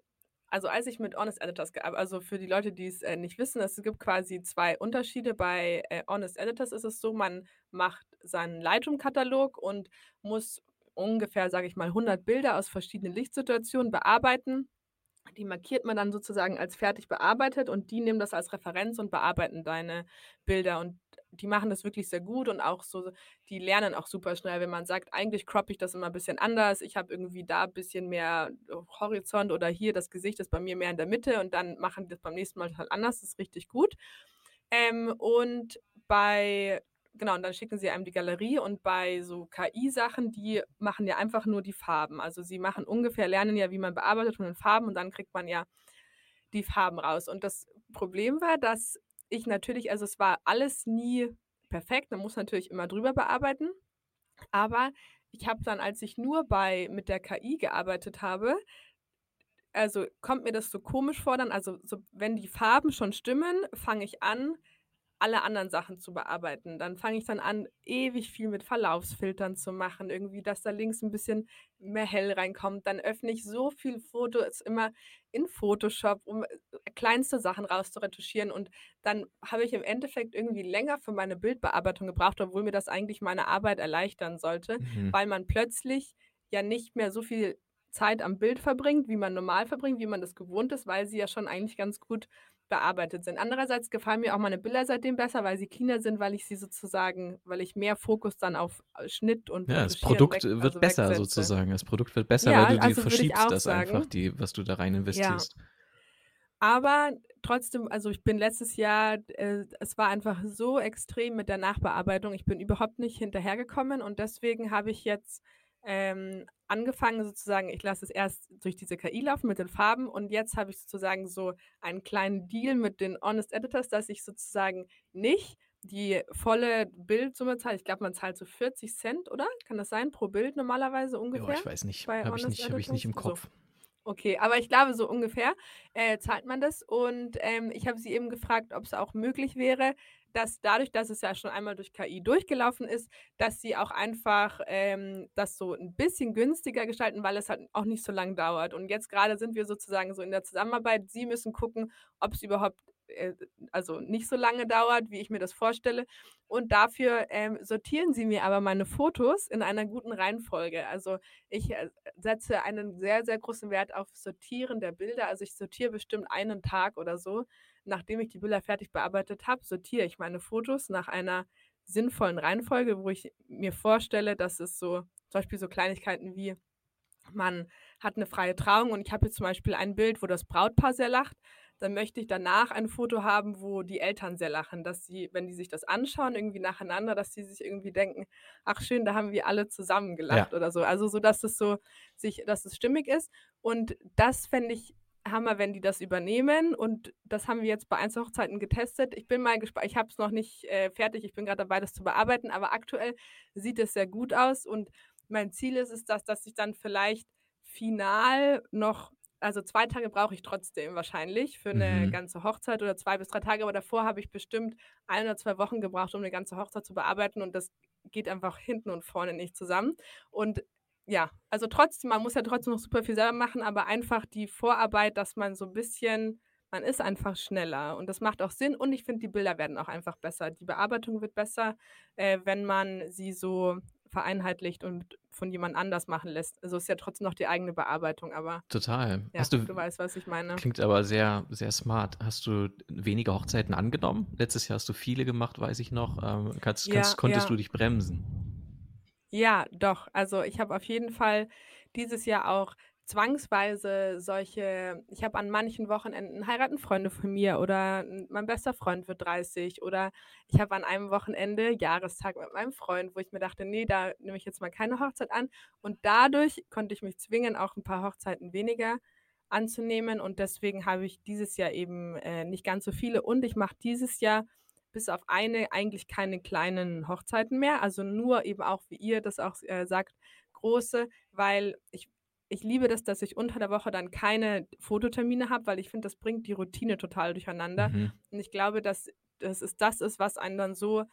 also als ich mit Honest Editors gearbeitet also für die Leute, die es äh, nicht wissen, es gibt quasi zwei Unterschiede. Bei äh, Honest Editors ist es so, man macht seinen Lightroom-Katalog und muss ungefähr, sage ich mal, 100 Bilder aus verschiedenen Lichtsituationen bearbeiten. Die markiert man dann sozusagen als fertig bearbeitet und die nehmen das als Referenz und bearbeiten deine Bilder. Und die machen das wirklich sehr gut und auch so, die lernen auch super schnell, wenn man sagt, eigentlich croppe ich das immer ein bisschen anders. Ich habe irgendwie da ein bisschen mehr Horizont oder hier das Gesicht ist bei mir mehr in der Mitte und dann machen die das beim nächsten Mal halt anders. Das ist richtig gut. Ähm, und bei genau, und dann schicken sie einem die Galerie und bei so KI-Sachen, die machen ja einfach nur die Farben. Also sie machen ungefähr, lernen ja, wie man bearbeitet von den Farben und dann kriegt man ja die Farben raus. Und das Problem war, dass ich natürlich, also es war alles nie perfekt, man muss natürlich immer drüber bearbeiten, aber ich habe dann, als ich nur bei mit der KI gearbeitet habe, also kommt mir das so komisch vor dann, also so, wenn die Farben schon stimmen, fange ich an, alle anderen Sachen zu bearbeiten. Dann fange ich dann an, ewig viel mit Verlaufsfiltern zu machen, irgendwie, dass da links ein bisschen mehr hell reinkommt. Dann öffne ich so viel Fotos immer in Photoshop, um äh, kleinste Sachen rauszuretuschieren. Und dann habe ich im Endeffekt irgendwie länger für meine Bildbearbeitung gebraucht, obwohl mir das eigentlich meine Arbeit erleichtern sollte, mhm. weil man plötzlich ja nicht mehr so viel Zeit am Bild verbringt, wie man normal verbringt, wie man das gewohnt ist, weil sie ja schon eigentlich ganz gut bearbeitet sind. Andererseits gefallen mir auch meine Bilder seitdem besser, weil sie cleaner sind, weil ich sie sozusagen, weil ich mehr Fokus dann auf äh, Schnitt und Ja, das Produkt weg, wird also besser wegsetze. sozusagen. Das Produkt wird besser, ja, weil du also dir verschiebst das sagen. einfach, die, was du da rein investierst. Ja. Aber trotzdem, also ich bin letztes Jahr, äh, es war einfach so extrem mit der Nachbearbeitung. Ich bin überhaupt nicht hinterhergekommen und deswegen habe ich jetzt ähm, angefangen sozusagen, ich lasse es erst durch diese KI laufen mit den Farben und jetzt habe ich sozusagen so einen kleinen Deal mit den Honest Editors, dass ich sozusagen nicht die volle Bildsumme zahle. Ich glaube, man zahlt so 40 Cent, oder? Kann das sein? Pro Bild normalerweise ungefähr? Ja, ich weiß nicht. Habe ich, nicht, hab ich nicht im Kopf. So. Okay, aber ich glaube, so ungefähr äh, zahlt man das. Und ähm, ich habe sie eben gefragt, ob es auch möglich wäre, dass dadurch, dass es ja schon einmal durch KI durchgelaufen ist, dass sie auch einfach ähm, das so ein bisschen günstiger gestalten, weil es halt auch nicht so lange dauert. Und jetzt gerade sind wir sozusagen so in der Zusammenarbeit. Sie müssen gucken, ob es überhaupt äh, also nicht so lange dauert, wie ich mir das vorstelle. Und dafür ähm, sortieren sie mir aber meine Fotos in einer guten Reihenfolge. Also ich äh, setze einen sehr, sehr großen Wert auf Sortieren der Bilder. Also ich sortiere bestimmt einen Tag oder so nachdem ich die Bilder fertig bearbeitet habe, sortiere ich meine Fotos nach einer sinnvollen Reihenfolge, wo ich mir vorstelle, dass es so zum Beispiel so Kleinigkeiten wie man hat eine freie Trauung und ich habe jetzt zum Beispiel ein Bild, wo das Brautpaar sehr lacht, dann möchte ich danach ein Foto haben, wo die Eltern sehr lachen, dass sie, wenn die sich das anschauen, irgendwie nacheinander, dass sie sich irgendwie denken, ach schön, da haben wir alle zusammen gelacht ja. oder so. Also so, dass es so sich, dass es stimmig ist. Und das fände ich Hammer, wenn die das übernehmen. Und das haben wir jetzt bei Einzelhochzeiten getestet. Ich bin mal gespannt. Ich habe es noch nicht äh, fertig. Ich bin gerade dabei, das zu bearbeiten. Aber aktuell sieht es sehr gut aus. Und mein Ziel ist es, dass, dass ich dann vielleicht final noch, also zwei Tage brauche ich trotzdem wahrscheinlich für eine mhm. ganze Hochzeit oder zwei bis drei Tage. Aber davor habe ich bestimmt ein oder zwei Wochen gebraucht, um eine ganze Hochzeit zu bearbeiten. Und das geht einfach hinten und vorne nicht zusammen. Und ja, also trotzdem, man muss ja trotzdem noch super viel selber machen, aber einfach die Vorarbeit, dass man so ein bisschen, man ist einfach schneller und das macht auch Sinn und ich finde, die Bilder werden auch einfach besser. Die Bearbeitung wird besser, äh, wenn man sie so vereinheitlicht und von jemand anders machen lässt. Also ist ja trotzdem noch die eigene Bearbeitung, aber. Total. Ja, du, du weißt, was ich meine. Klingt aber sehr, sehr smart. Hast du wenige Hochzeiten angenommen? Letztes Jahr hast du viele gemacht, weiß ich noch. Ähm, kannst, kannst, ja, konntest ja. du dich bremsen? Ja, doch. Also ich habe auf jeden Fall dieses Jahr auch zwangsweise solche, ich habe an manchen Wochenenden heiraten Freunde von mir oder mein bester Freund wird 30 oder ich habe an einem Wochenende Jahrestag mit meinem Freund, wo ich mir dachte, nee, da nehme ich jetzt mal keine Hochzeit an. Und dadurch konnte ich mich zwingen, auch ein paar Hochzeiten weniger anzunehmen. Und deswegen habe ich dieses Jahr eben äh, nicht ganz so viele. Und ich mache dieses Jahr bis auf eine eigentlich keine kleinen Hochzeiten mehr. Also nur eben auch, wie ihr das auch äh, sagt, große, weil ich, ich liebe das, dass ich unter der Woche dann keine Fototermine habe, weil ich finde, das bringt die Routine total durcheinander. Mhm. Und ich glaube, dass das ist das ist, was einen dann so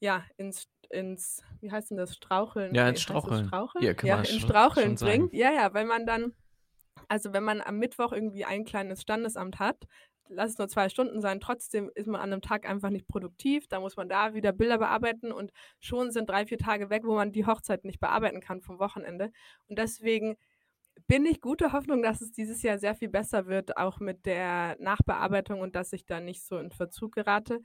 ja, ins, ins, wie heißt denn das, Straucheln? Ja, ins Straucheln. Straucheln? Ja, ja, ins Straucheln bringt. Ja, ja, weil man dann Also wenn man am Mittwoch irgendwie ein kleines Standesamt hat, lass es nur zwei Stunden sein, trotzdem ist man an einem Tag einfach nicht produktiv. Da muss man da wieder Bilder bearbeiten und schon sind drei, vier Tage weg, wo man die Hochzeit nicht bearbeiten kann vom Wochenende. Und deswegen bin ich gute Hoffnung, dass es dieses Jahr sehr viel besser wird, auch mit der Nachbearbeitung und dass ich da nicht so in Verzug gerate,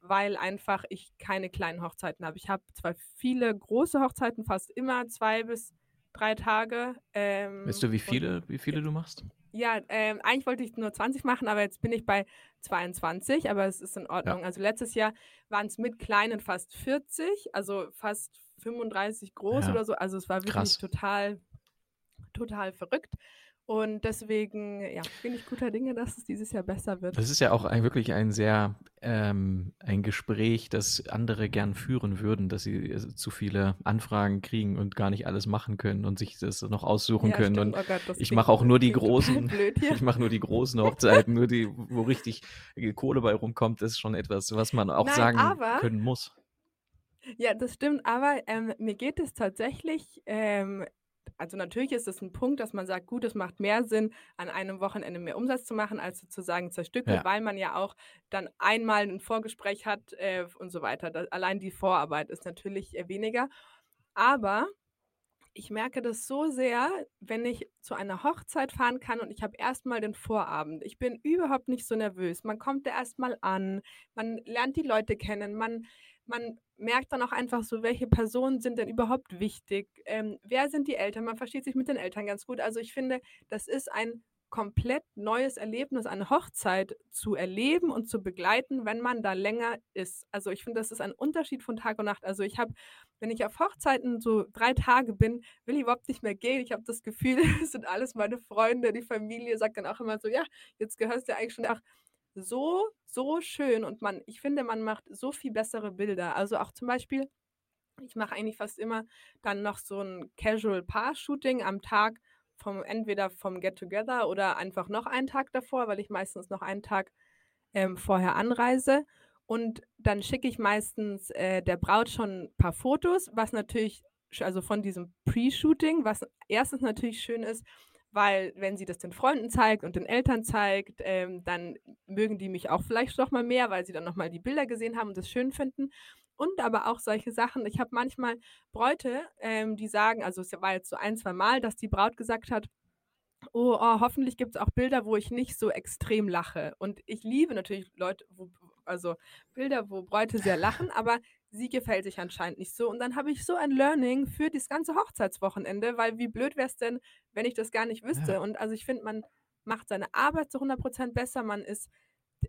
weil einfach ich keine kleinen Hochzeiten habe. Ich habe zwar viele große Hochzeiten, fast immer zwei bis drei Tage. Ähm, weißt du, wie viele, wie viele du machst? Ja, ähm, eigentlich wollte ich nur 20 machen, aber jetzt bin ich bei 22, aber es ist in Ordnung. Ja. Also letztes Jahr waren es mit kleinen fast 40, also fast 35 groß ja. oder so. Also es war wirklich Krass. total total verrückt. Und deswegen ja, bin ich guter Dinge, dass es dieses Jahr besser wird. Das ist ja auch ein, wirklich ein sehr ähm, ein Gespräch, das andere gern führen würden, dass sie also, zu viele Anfragen kriegen und gar nicht alles machen können und sich das noch aussuchen ja, können. Stimmt. Und oh Gott, ich mache auch nur die großen, *laughs* *laughs* ich mache nur die großen Hochzeiten, nur die, wo richtig Kohle bei rumkommt, das ist schon etwas, was man auch Nein, sagen können muss. Ja, das stimmt, aber ähm, mir geht es tatsächlich ähm, also natürlich ist es ein Punkt, dass man sagt, gut, es macht mehr Sinn, an einem Wochenende mehr Umsatz zu machen, als sozusagen zerstückelt, ja. weil man ja auch dann einmal ein Vorgespräch hat äh, und so weiter. Das, allein die Vorarbeit ist natürlich äh, weniger. Aber ich merke das so sehr, wenn ich zu einer Hochzeit fahren kann und ich habe erstmal den Vorabend. Ich bin überhaupt nicht so nervös. Man kommt da erstmal an, man lernt die Leute kennen, man man merkt dann auch einfach so, welche Personen sind denn überhaupt wichtig? Ähm, wer sind die Eltern? Man versteht sich mit den Eltern ganz gut. Also ich finde, das ist ein komplett neues Erlebnis, eine Hochzeit zu erleben und zu begleiten, wenn man da länger ist. Also ich finde, das ist ein Unterschied von Tag und Nacht. Also ich habe, wenn ich auf Hochzeiten so drei Tage bin, will ich überhaupt nicht mehr gehen. Ich habe das Gefühl, *laughs* es sind alles meine Freunde, die Familie sagt dann auch immer so, ja, jetzt gehörst du eigentlich schon auch so, so schön und man, ich finde, man macht so viel bessere Bilder. Also auch zum Beispiel, ich mache eigentlich fast immer dann noch so ein Casual Paar-Shooting am Tag vom entweder vom Get Together oder einfach noch einen Tag davor, weil ich meistens noch einen Tag ähm, vorher anreise. Und dann schicke ich meistens äh, der Braut schon ein paar Fotos, was natürlich, also von diesem Pre-Shooting, was erstens natürlich schön ist, weil wenn sie das den Freunden zeigt und den Eltern zeigt, ähm, dann mögen die mich auch vielleicht noch mal mehr, weil sie dann noch mal die Bilder gesehen haben und das schön finden. Und aber auch solche Sachen. Ich habe manchmal Bräute, ähm, die sagen, also es war jetzt so ein, zwei Mal, dass die Braut gesagt hat, oh, oh hoffentlich gibt es auch Bilder, wo ich nicht so extrem lache. Und ich liebe natürlich Leute, wo, also Bilder, wo Bräute sehr lachen, aber sie gefällt sich anscheinend nicht so. Und dann habe ich so ein Learning für das ganze Hochzeitswochenende, weil wie blöd wäre es denn, wenn ich das gar nicht wüsste. Ja. Und also ich finde, man macht seine Arbeit zu 100% besser, man ist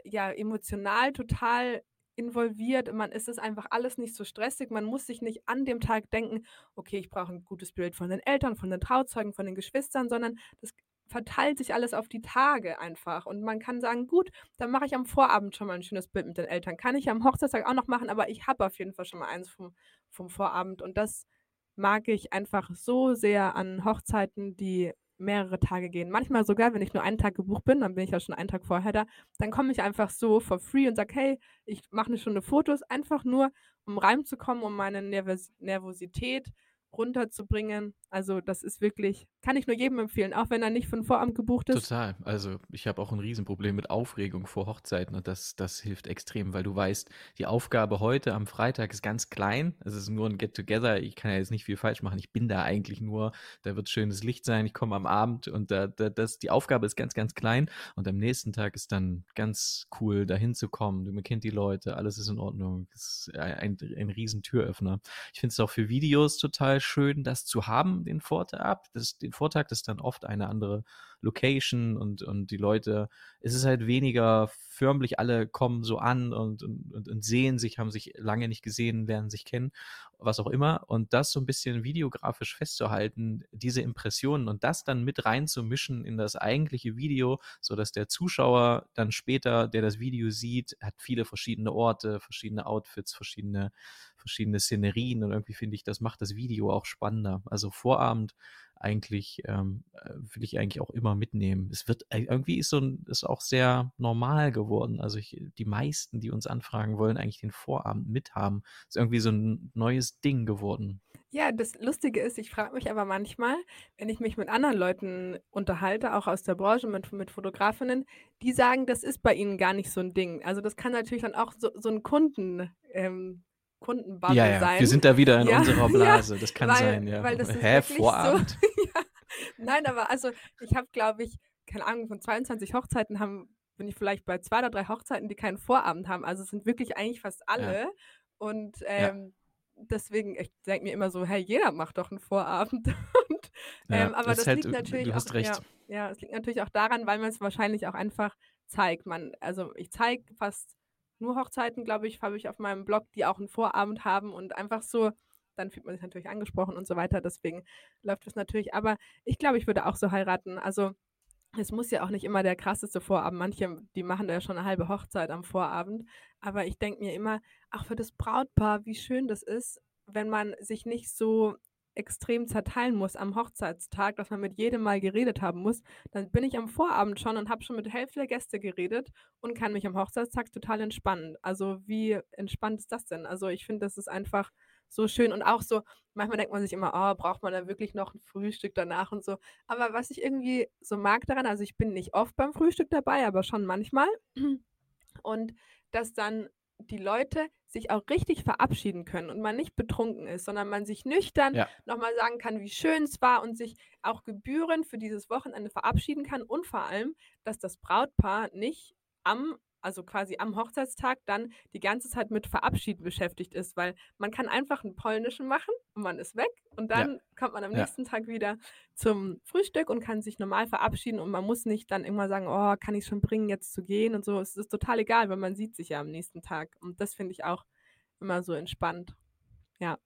ja emotional total involviert, man ist es einfach alles nicht so stressig, man muss sich nicht an dem Tag denken, okay, ich brauche ein gutes Bild von den Eltern, von den Trauzeugen, von den Geschwistern, sondern das verteilt sich alles auf die Tage einfach. Und man kann sagen, gut, dann mache ich am Vorabend schon mal ein schönes Bild mit den Eltern. Kann ich am Hochzeitstag auch noch machen, aber ich habe auf jeden Fall schon mal eins vom, vom Vorabend. Und das mag ich einfach so sehr an Hochzeiten, die mehrere Tage gehen. Manchmal sogar, wenn ich nur einen Tag gebucht bin, dann bin ich ja schon einen Tag vorher da, dann komme ich einfach so for free und sage, hey, ich mache eine Stunde Fotos, einfach nur, um reinzukommen, um meine Nervos Nervosität runterzubringen. Also das ist wirklich, kann ich nur jedem empfehlen, auch wenn er nicht von Vorabend gebucht ist. Total. Also ich habe auch ein Riesenproblem mit Aufregung vor Hochzeiten und das, das hilft extrem, weil du weißt, die Aufgabe heute am Freitag ist ganz klein. Es ist nur ein Get-Together. Ich kann ja jetzt nicht viel falsch machen. Ich bin da eigentlich nur, da wird schönes Licht sein. Ich komme am Abend und da, da, das, die Aufgabe ist ganz, ganz klein und am nächsten Tag ist dann ganz cool, da hinzukommen. Man kennt die Leute, alles ist in Ordnung. Es ist ein, ein, ein riesen Türöffner. Ich finde es auch für Videos total schön, das zu haben, den Vortag. Das, den Vortag das ist dann oft eine andere Location und, und die Leute, es ist halt weniger förmlich, alle kommen so an und, und, und sehen sich, haben sich lange nicht gesehen, lernen sich kennen, was auch immer. Und das so ein bisschen videografisch festzuhalten, diese Impressionen und das dann mit reinzumischen in das eigentliche Video, sodass der Zuschauer dann später, der das Video sieht, hat viele verschiedene Orte, verschiedene Outfits, verschiedene verschiedene Szenerien und irgendwie finde ich, das macht das Video auch spannender. Also Vorabend eigentlich ähm, äh, will ich eigentlich auch immer mitnehmen. Es wird äh, irgendwie ist so ein, ist auch sehr normal geworden. Also ich, die meisten, die uns anfragen, wollen eigentlich den Vorabend mithaben. Ist irgendwie so ein neues Ding geworden. Ja, das Lustige ist, ich frage mich aber manchmal, wenn ich mich mit anderen Leuten unterhalte, auch aus der Branche mit, mit Fotografinnen, die sagen, das ist bei ihnen gar nicht so ein Ding. Also das kann natürlich dann auch so, so ein Kunden, ähm, Kundenbubble ja, ja. sein. Wir sind da wieder in ja, unserer *laughs* Blase. das kann weil, sein, ja. Weil das ist Hä, Vorabend? So, *laughs* Nein, aber also ich habe, glaube ich, keine Ahnung, von 22 Hochzeiten haben, bin ich vielleicht bei zwei oder drei Hochzeiten, die keinen Vorabend haben. Also es sind wirklich eigentlich fast alle. Und ähm, deswegen, ich denke mir immer so, hey, jeder macht doch einen Vorabend. *laughs* Und, ähm, aber das, das halt, liegt natürlich du hast auch, recht. Ja, ja, es liegt natürlich auch daran, weil man es wahrscheinlich auch einfach zeigt. Man, also ich zeige fast nur Hochzeiten, glaube ich, habe ich auf meinem Blog, die auch einen Vorabend haben und einfach so, dann fühlt man sich natürlich angesprochen und so weiter. Deswegen läuft das natürlich. Aber ich glaube, ich würde auch so heiraten. Also es muss ja auch nicht immer der krasseste Vorabend. Manche, die machen da ja schon eine halbe Hochzeit am Vorabend. Aber ich denke mir immer, auch für das Brautpaar, wie schön das ist, wenn man sich nicht so extrem zerteilen muss am Hochzeitstag, dass man mit jedem mal geredet haben muss, dann bin ich am Vorabend schon und habe schon mit Hälfte der Gäste geredet und kann mich am Hochzeitstag total entspannen. Also wie entspannt ist das denn? Also ich finde, das ist einfach so schön und auch so, manchmal denkt man sich immer, oh, braucht man da wirklich noch ein Frühstück danach und so. Aber was ich irgendwie so mag daran, also ich bin nicht oft beim Frühstück dabei, aber schon manchmal. Und dass dann die Leute sich auch richtig verabschieden können und man nicht betrunken ist, sondern man sich nüchtern ja. nochmal sagen kann, wie schön es war und sich auch gebührend für dieses Wochenende verabschieden kann und vor allem, dass das Brautpaar nicht am also quasi am Hochzeitstag dann die ganze Zeit mit Verabschieden beschäftigt ist, weil man kann einfach einen polnischen machen und man ist weg und dann ja. kommt man am nächsten ja. Tag wieder zum Frühstück und kann sich normal verabschieden und man muss nicht dann irgendwann sagen, oh, kann ich schon bringen, jetzt zu gehen und so. Es ist total egal, weil man sieht sich ja am nächsten Tag und das finde ich auch immer so entspannt. Ja.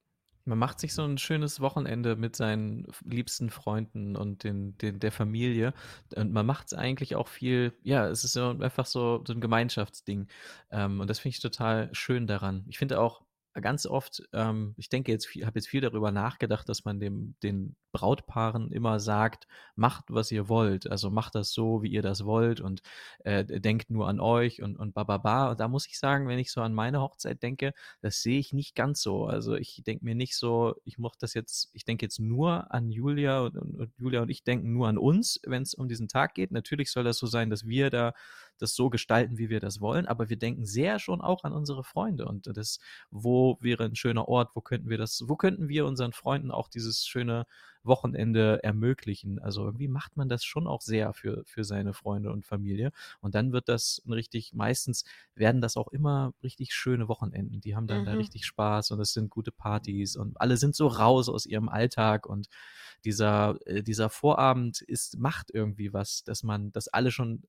Man macht sich so ein schönes Wochenende mit seinen liebsten Freunden und den, den, der Familie. Und man macht es eigentlich auch viel, ja, es ist einfach so, so ein Gemeinschaftsding. Ähm, und das finde ich total schön daran. Ich finde auch, ganz oft, ähm, ich denke jetzt, habe jetzt viel darüber nachgedacht, dass man dem, den Brautpaaren immer sagt, macht, was ihr wollt. Also macht das so, wie ihr das wollt und äh, denkt nur an euch und, und bababa. Und da muss ich sagen, wenn ich so an meine Hochzeit denke, das sehe ich nicht ganz so. Also ich denke mir nicht so, ich mochte das jetzt, ich denke jetzt nur an Julia und, und, und Julia und ich denken nur an uns, wenn es um diesen Tag geht. Natürlich soll das so sein, dass wir da das so gestalten, wie wir das wollen, aber wir denken sehr schon auch an unsere Freunde und das, wo wäre ein schöner Ort, wo könnten wir das, wo könnten wir unseren Freunden auch dieses schöne Wochenende ermöglichen. Also irgendwie macht man das schon auch sehr für, für seine Freunde und Familie. Und dann wird das ein richtig, meistens werden das auch immer richtig schöne Wochenenden. Die haben dann mhm. da richtig Spaß und es sind gute Partys und alle sind so raus aus ihrem Alltag und dieser, äh, dieser Vorabend ist, macht irgendwie was, dass man, dass alle schon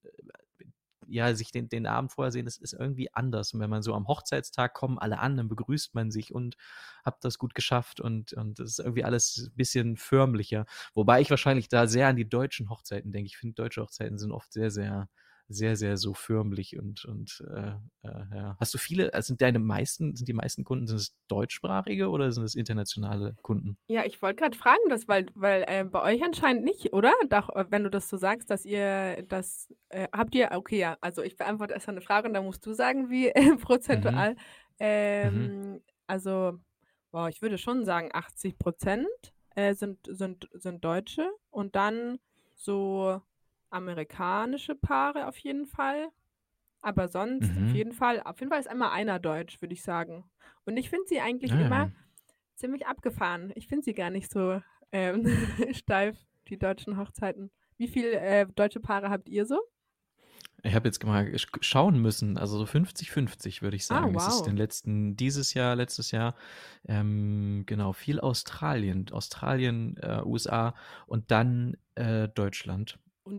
ja, sich den, den Abend vorher sehen, das ist irgendwie anders. Und wenn man so am Hochzeitstag kommen alle an, dann begrüßt man sich und habt das gut geschafft und, und das ist irgendwie alles ein bisschen förmlicher. Wobei ich wahrscheinlich da sehr an die deutschen Hochzeiten denke. Ich finde, deutsche Hochzeiten sind oft sehr, sehr sehr, sehr so förmlich und, und äh, äh, ja. Hast du viele, also sind deine meisten, sind die meisten Kunden, sind es deutschsprachige oder sind es internationale Kunden? Ja, ich wollte gerade fragen, das, weil, weil äh, bei euch anscheinend nicht, oder? Doch, äh, wenn du das so sagst, dass ihr das, äh, habt ihr, okay, ja, also ich beantworte erst eine Frage und dann musst du sagen, wie äh, *laughs* prozentual. Mhm. Ähm, mhm. Also, boah, ich würde schon sagen, 80 Prozent sind, sind, sind Deutsche und dann so amerikanische Paare auf jeden Fall. Aber sonst mhm. auf jeden Fall, auf jeden Fall ist einmal einer deutsch, würde ich sagen. Und ich finde sie eigentlich ah, immer ziemlich abgefahren. Ich finde sie gar nicht so ähm, *laughs* steif, die deutschen Hochzeiten. Wie viele äh, deutsche Paare habt ihr so? Ich habe jetzt mal schauen müssen, also so 50-50 würde ich ah, sagen. Ah, wow. Es ist den letzten, dieses Jahr, letztes Jahr, ähm, genau, viel Australien, Australien, äh, USA und dann äh, Deutschland.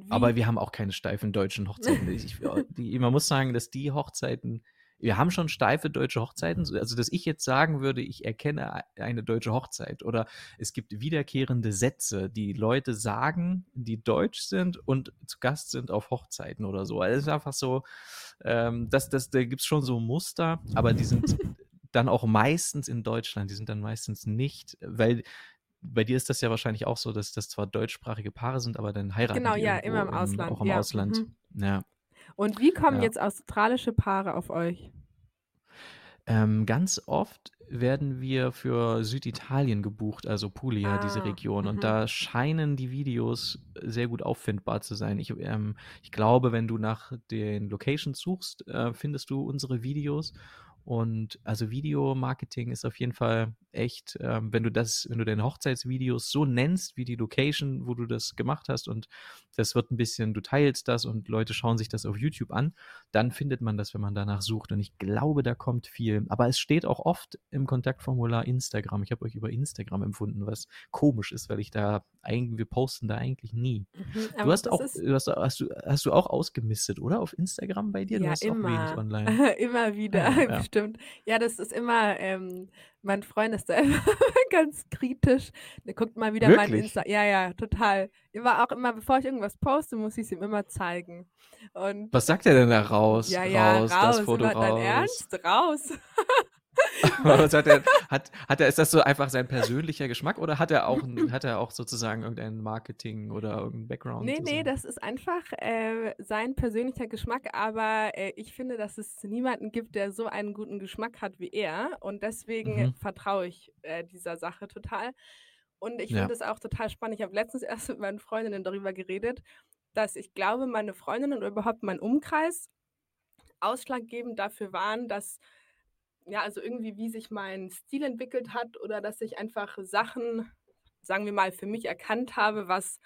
Aber wir haben auch keine steifen deutschen Hochzeiten. ich, *laughs* die, man muss sagen, dass die Hochzeiten, wir haben schon steife deutsche Hochzeiten. Also, dass ich jetzt sagen würde, ich erkenne eine deutsche Hochzeit oder es gibt wiederkehrende Sätze, die Leute sagen, die deutsch sind und zu Gast sind auf Hochzeiten oder so. Also, es ist einfach so, ähm, das, das, da gibt es schon so Muster, aber die sind *laughs* dann auch meistens in Deutschland. Die sind dann meistens nicht, weil bei dir ist das ja wahrscheinlich auch so, dass das zwar deutschsprachige Paare sind, aber dann heiraten Genau, ja, immer im im, Ausland. auch im Ja. Ausland. Mhm. Ja. Und wie kommen Ja. jetzt australische Paare auf euch? Ähm, ganz oft werden wir für Süditalien gebucht, also Puglia, diese Ah, Region. Und mhm. da scheinen die Videos sehr gut auffindbar zu sein. Ich, ähm, ich glaube, wenn du nach den Locations suchst, äh, findest du unsere Videos. Und also Videomarketing ist auf jeden Fall echt, ähm, wenn du das, wenn du deine Hochzeitsvideos so nennst wie die Location, wo du das gemacht hast und das wird ein bisschen, du teilst das und Leute schauen sich das auf YouTube an, dann findet man das, wenn man danach sucht. Und ich glaube, da kommt viel. Aber es steht auch oft im Kontaktformular Instagram. Ich habe euch über Instagram empfunden, was komisch ist, weil ich da eigentlich, wir posten da eigentlich nie. Mhm, Du hast auch, du hast, hast, du, hast du auch ausgemistet, oder? Auf Instagram bei dir? Du ja hast auch wenig immer, online. *laughs* immer wieder, ja, ja. Bestimmt. Ja, das ist immer, ähm, mein Freund ist da *laughs* immer ganz kritisch. Der guckt mal wieder mein Wirklich? Insta. Ja, ja, total. Immer auch immer, bevor ich irgendwas poste, muss ich es ihm immer zeigen. Und Was sagt er denn da raus? ja, ja, Raus, das raus. Foto Immer, dein raus. Ernst? Raus. *laughs* Hat er, hat, hat er, ist das so einfach sein persönlicher Geschmack oder hat er auch, *clears throat* hat er auch sozusagen irgendein Marketing oder irgendein Background? Nee, nee, sagen? das ist einfach äh, sein persönlicher Geschmack, aber äh, ich finde, dass es niemanden gibt, der so einen guten Geschmack hat wie er und deswegen Mhm. vertraue ich äh, dieser Sache total. Und ich Ja. finde es auch total spannend. Ich habe letztens erst mit meinen Freundinnen darüber geredet, dass ich glaube, meine Freundinnen oder überhaupt mein Umkreis ausschlaggebend dafür waren, dass ja, also irgendwie, wie sich mein Stil entwickelt hat oder dass ich einfach Sachen, sagen wir mal, für mich erkannt habe, was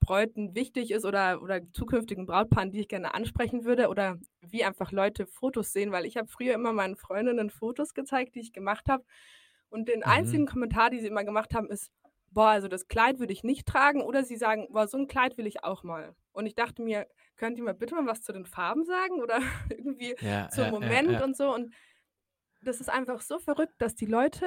Bräuten wichtig ist oder, oder zukünftigen Brautpaaren, die ich gerne ansprechen würde oder wie einfach Leute Fotos sehen, weil ich habe früher immer meinen Freundinnen Fotos gezeigt, die ich gemacht habe und den Mhm. einzigen Kommentar, die sie immer gemacht haben, ist, boah, also das Kleid würde ich nicht tragen oder sie sagen, boah, so ein Kleid will ich auch mal. Und ich dachte mir, könnt ihr mal bitte mal was zu den Farben sagen oder *laughs* irgendwie Ja, zum ja, ja, Moment ja. und so und das ist einfach so verrückt, dass die Leute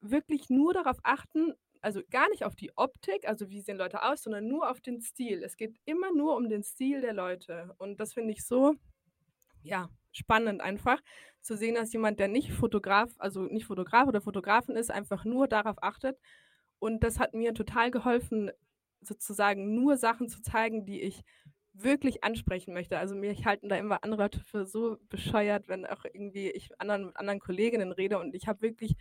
wirklich nur darauf achten, also gar nicht auf die Optik, also wie sehen Leute aus, sondern nur auf den Stil. Es geht immer nur um den Stil der Leute. Und das finde ich so, ja, spannend einfach zu sehen, dass jemand, der nicht Fotograf, also nicht Fotograf oder Fotografin ist, einfach nur darauf achtet. Und das hat mir total geholfen, sozusagen nur Sachen zu zeigen, die ich wirklich ansprechen möchte. Also mich halten da immer andere Leute für so bescheuert, wenn auch irgendwie ich anderen, mit anderen Kolleginnen rede und ich habe wirklich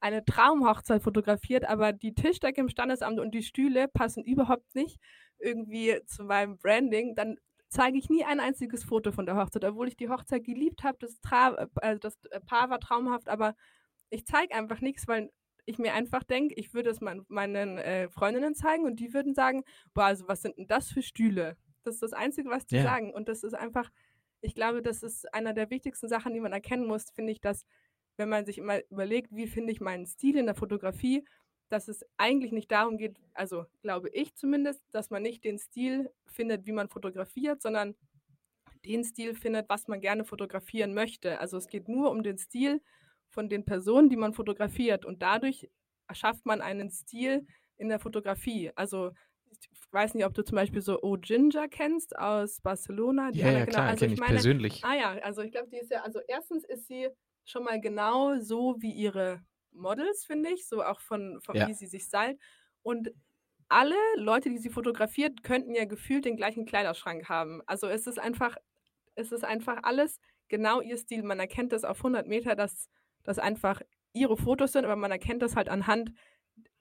eine Traumhochzeit fotografiert, aber die Tischdecke im Standesamt und die Stühle passen überhaupt nicht irgendwie zu meinem Branding, dann zeige ich nie ein einziges Foto von der Hochzeit, obwohl ich die Hochzeit geliebt habe. Das, Tra äh, das Paar war traumhaft, aber ich zeige einfach nichts, weil ich mir einfach denke, ich würde es mein, meinen äh, Freundinnen zeigen und die würden sagen, boah, also was sind denn das für Stühle? Das ist das Einzige, was die Ja. sagen. Und das ist einfach, ich glaube, das ist einer der wichtigsten Sachen, die man erkennen muss, finde ich, dass wenn man sich immer überlegt, wie finde ich meinen Stil in der Fotografie, dass es eigentlich nicht darum geht, also glaube ich zumindest, dass man nicht den Stil findet, wie man fotografiert, sondern den Stil findet, was man gerne fotografieren möchte. Also es geht nur um den Stil von den Personen, die man fotografiert und dadurch erschafft man einen Stil in der Fotografie. Also ich weiß nicht, ob du zum Beispiel so O Ginger kennst aus Barcelona. Die Ja, ja, genau. klar, Also kenne ich ich meine, persönlich. Ah ja, also ich glaube, die ist ja, also erstens ist sie schon mal genau so wie ihre Models, finde ich, so auch von, von Ja. wie sie sich stylt. Und alle Leute, die sie fotografiert, könnten ja gefühlt den gleichen Kleiderschrank haben. Also es ist einfach, es ist einfach alles genau ihr Stil. Man erkennt das auf 100 Meter, dass das einfach ihre Fotos sind, aber man erkennt das halt anhand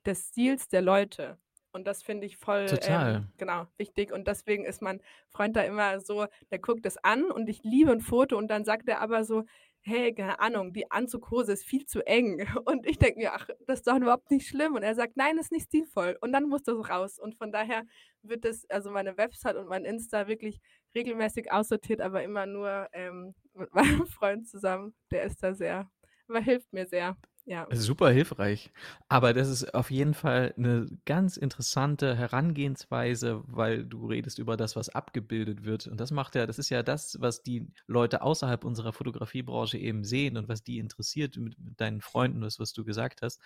des Stils der Leute. Und das finde ich voll ähm, genau wichtig. Und deswegen ist mein Freund da immer so, der guckt es an und ich liebe ein Foto und dann sagt er aber so, hey, keine Ahnung, die Anzughose ist viel zu eng. *laughs* Und ich denke mir, ach, das ist doch überhaupt nicht schlimm. Und er sagt, nein, ist nicht stilvoll. Und dann muss das raus. Und von daher wird das, also meine Website und mein Insta wirklich regelmäßig aussortiert, aber immer nur ähm, mit *laughs* meinem Freund zusammen. Der ist da sehr, aber hilft mir sehr. Ja. Super hilfreich. Aber das ist auf jeden Fall eine ganz interessante Herangehensweise, weil du redest über das, was abgebildet wird. Und das macht ja, das ist ja das, was die Leute außerhalb unserer Fotografiebranche eben sehen und was die interessiert mit, mit deinen Freunden, das, was du gesagt hast.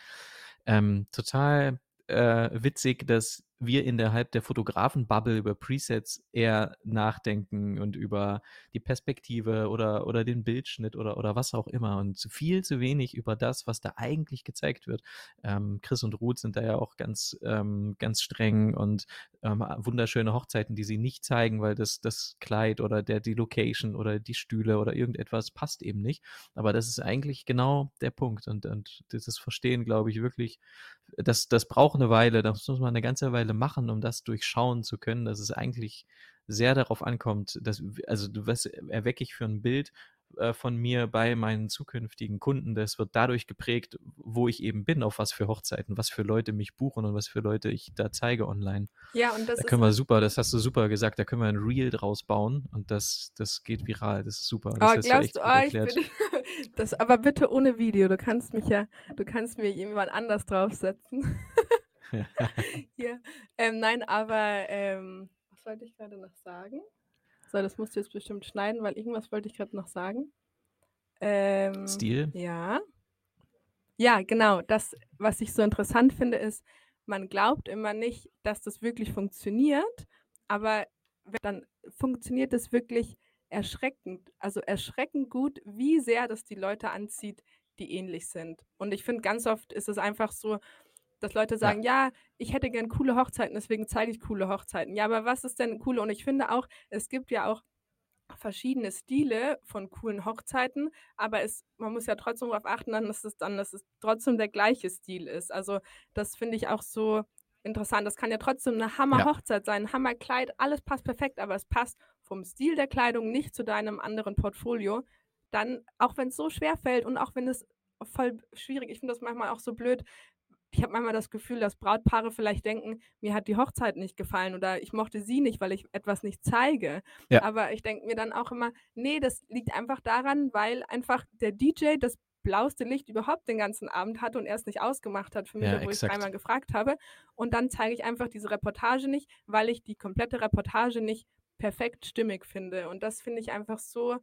Ähm, total äh, witzig, dass wir innerhalb der Fotografen-Bubble über Presets eher nachdenken und über die Perspektive oder, oder den Bildschnitt oder, oder was auch immer und viel zu wenig über das, was da eigentlich gezeigt wird. Ähm, Chris und Ruth sind da ja auch ganz, ähm, ganz streng und ähm, wunderschöne Hochzeiten, die sie nicht zeigen, weil das, das Kleid oder der, die Location oder die Stühle oder irgendetwas passt eben nicht. Aber das ist eigentlich genau der Punkt und, und dieses Verstehen, glaube ich, wirklich, das, das braucht eine Weile, das muss man eine ganze Weile machen, um das durchschauen zu können, dass es eigentlich sehr darauf ankommt, dass, also was erwecke ich für ein Bild äh, von mir bei meinen zukünftigen Kunden, das wird dadurch geprägt, wo ich eben bin, auf was für Hochzeiten, was für Leute mich buchen und was für Leute ich da zeige online. Ja, und das da können wir super, das hast du super gesagt, da können wir ein Reel draus bauen und das, das geht viral, das ist super. Das oh, glaubst du, oh, ich bin, *laughs* das, aber bitte ohne Video, du kannst mich ja, du kannst mir jemand anders draufsetzen. *laughs* *laughs* ja. Ähm, nein, aber ähm, was wollte ich gerade noch sagen? So, das musst du jetzt bestimmt schneiden, weil irgendwas wollte ich gerade noch sagen. Ähm, Stil? Ja. Ja, genau. Das, was ich so interessant finde, ist, man glaubt immer nicht, dass das wirklich funktioniert, aber dann funktioniert es wirklich erschreckend, also erschreckend gut, wie sehr das die Leute anzieht, die ähnlich sind. Und ich finde, ganz oft ist es einfach so, dass Leute sagen, ja. ja, ich hätte gern coole Hochzeiten, deswegen zeige ich coole Hochzeiten. Ja, aber was ist denn coole? Und ich finde auch, es gibt ja auch verschiedene Stile von coolen Hochzeiten, aber es, man muss ja trotzdem darauf achten, dass es dann, dass es trotzdem der gleiche Stil ist. Also das finde ich auch so interessant. Das kann ja trotzdem eine Hammer-Hochzeit ja. sein, ein Hammerkleid, alles passt perfekt, aber es passt vom Stil der Kleidung nicht zu deinem anderen Portfolio. Dann, auch wenn es so schwer fällt und auch wenn es voll schwierig, ich finde das manchmal auch so blöd, ich habe manchmal das Gefühl, dass Brautpaare vielleicht denken, mir hat die Hochzeit nicht gefallen oder ich mochte sie nicht, weil ich etwas nicht zeige. Ja. Aber ich denke mir dann auch immer, nee, das liegt einfach daran, weil einfach der DJ das blauste Licht überhaupt den ganzen Abend hatte und erst nicht ausgemacht hat für mich, ja, wo exakt. ich dreimal gefragt habe. Und dann zeige ich einfach diese Reportage nicht, weil ich die komplette Reportage nicht perfekt stimmig finde. Und das finde ich einfach so,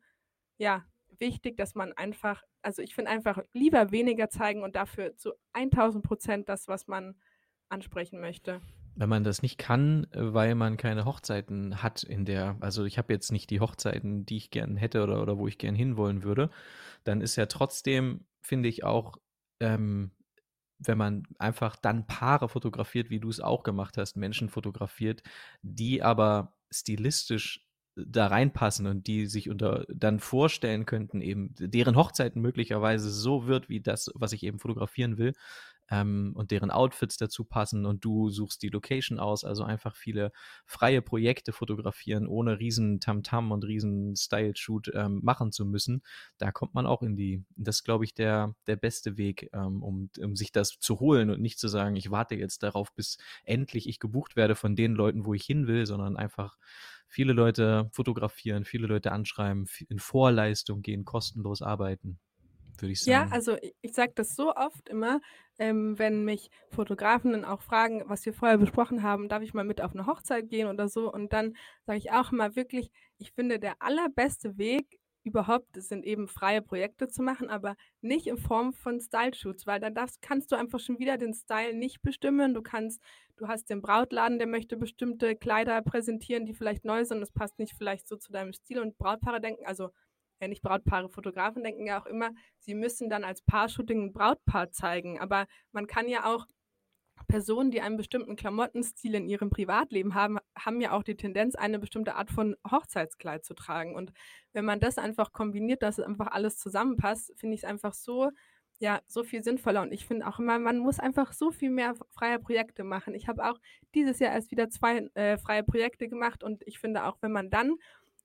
ja, wichtig, dass man einfach, also ich finde einfach lieber weniger zeigen und dafür zu 1000 Prozent das, was man ansprechen möchte. Wenn man das nicht kann, weil man keine Hochzeiten hat in der, also ich habe jetzt nicht die Hochzeiten, die ich gern hätte oder, oder wo ich gern hinwollen würde, dann ist ja trotzdem, finde ich auch, ähm, wenn man einfach dann Paare fotografiert, wie du es auch gemacht hast, Menschen fotografiert, die aber stilistisch da reinpassen und die sich unter dann vorstellen könnten, eben deren Hochzeiten möglicherweise so wird wie das, was ich eben fotografieren will, ähm, und deren Outfits dazu passen und du suchst die Location aus, also einfach viele freie Projekte fotografieren, ohne riesen Tamtam -Tam und riesen Style-Shoot ähm, machen zu müssen. Da kommt man auch in die, das ist, glaube ich, der, der beste Weg, ähm, um, um sich das zu holen und nicht zu sagen, ich warte jetzt darauf, bis endlich ich gebucht werde von den Leuten, wo ich hin will, sondern einfach viele Leute fotografieren, viele Leute anschreiben, in Vorleistung gehen, kostenlos arbeiten würde ich sagen. Ja, also ich, ich sage das so oft immer, ähm, wenn mich Fotografen auch fragen, was wir vorher besprochen haben, darf ich mal mit auf eine Hochzeit gehen oder so. Und dann sage ich auch immer wirklich, ich finde, der allerbeste Weg überhaupt sind eben freie Projekte zu machen, aber nicht in Form von Style-Shoots, weil dann darfst, kannst du einfach schon wieder den Style nicht bestimmen. Du kannst, du hast den Brautladen, der möchte bestimmte Kleider präsentieren, die vielleicht neu sind, das passt nicht vielleicht so zu deinem Stil und Brautpaare denken, also ja nicht Brautpaare, Fotografen denken ja auch immer, sie müssen dann als Paar-Shooting ein Brautpaar zeigen. Aber man kann ja auch Personen, die einen bestimmten Klamottenstil in ihrem Privatleben haben, haben ja auch die Tendenz, eine bestimmte Art von Hochzeitskleid zu tragen. Und wenn man das einfach kombiniert, dass es einfach alles zusammenpasst, finde ich es einfach so, ja, so viel sinnvoller. Und ich finde auch immer, man muss einfach so viel mehr freie Projekte machen. Ich habe auch dieses Jahr erst wieder zwei äh, freie Projekte gemacht und ich finde auch, wenn man dann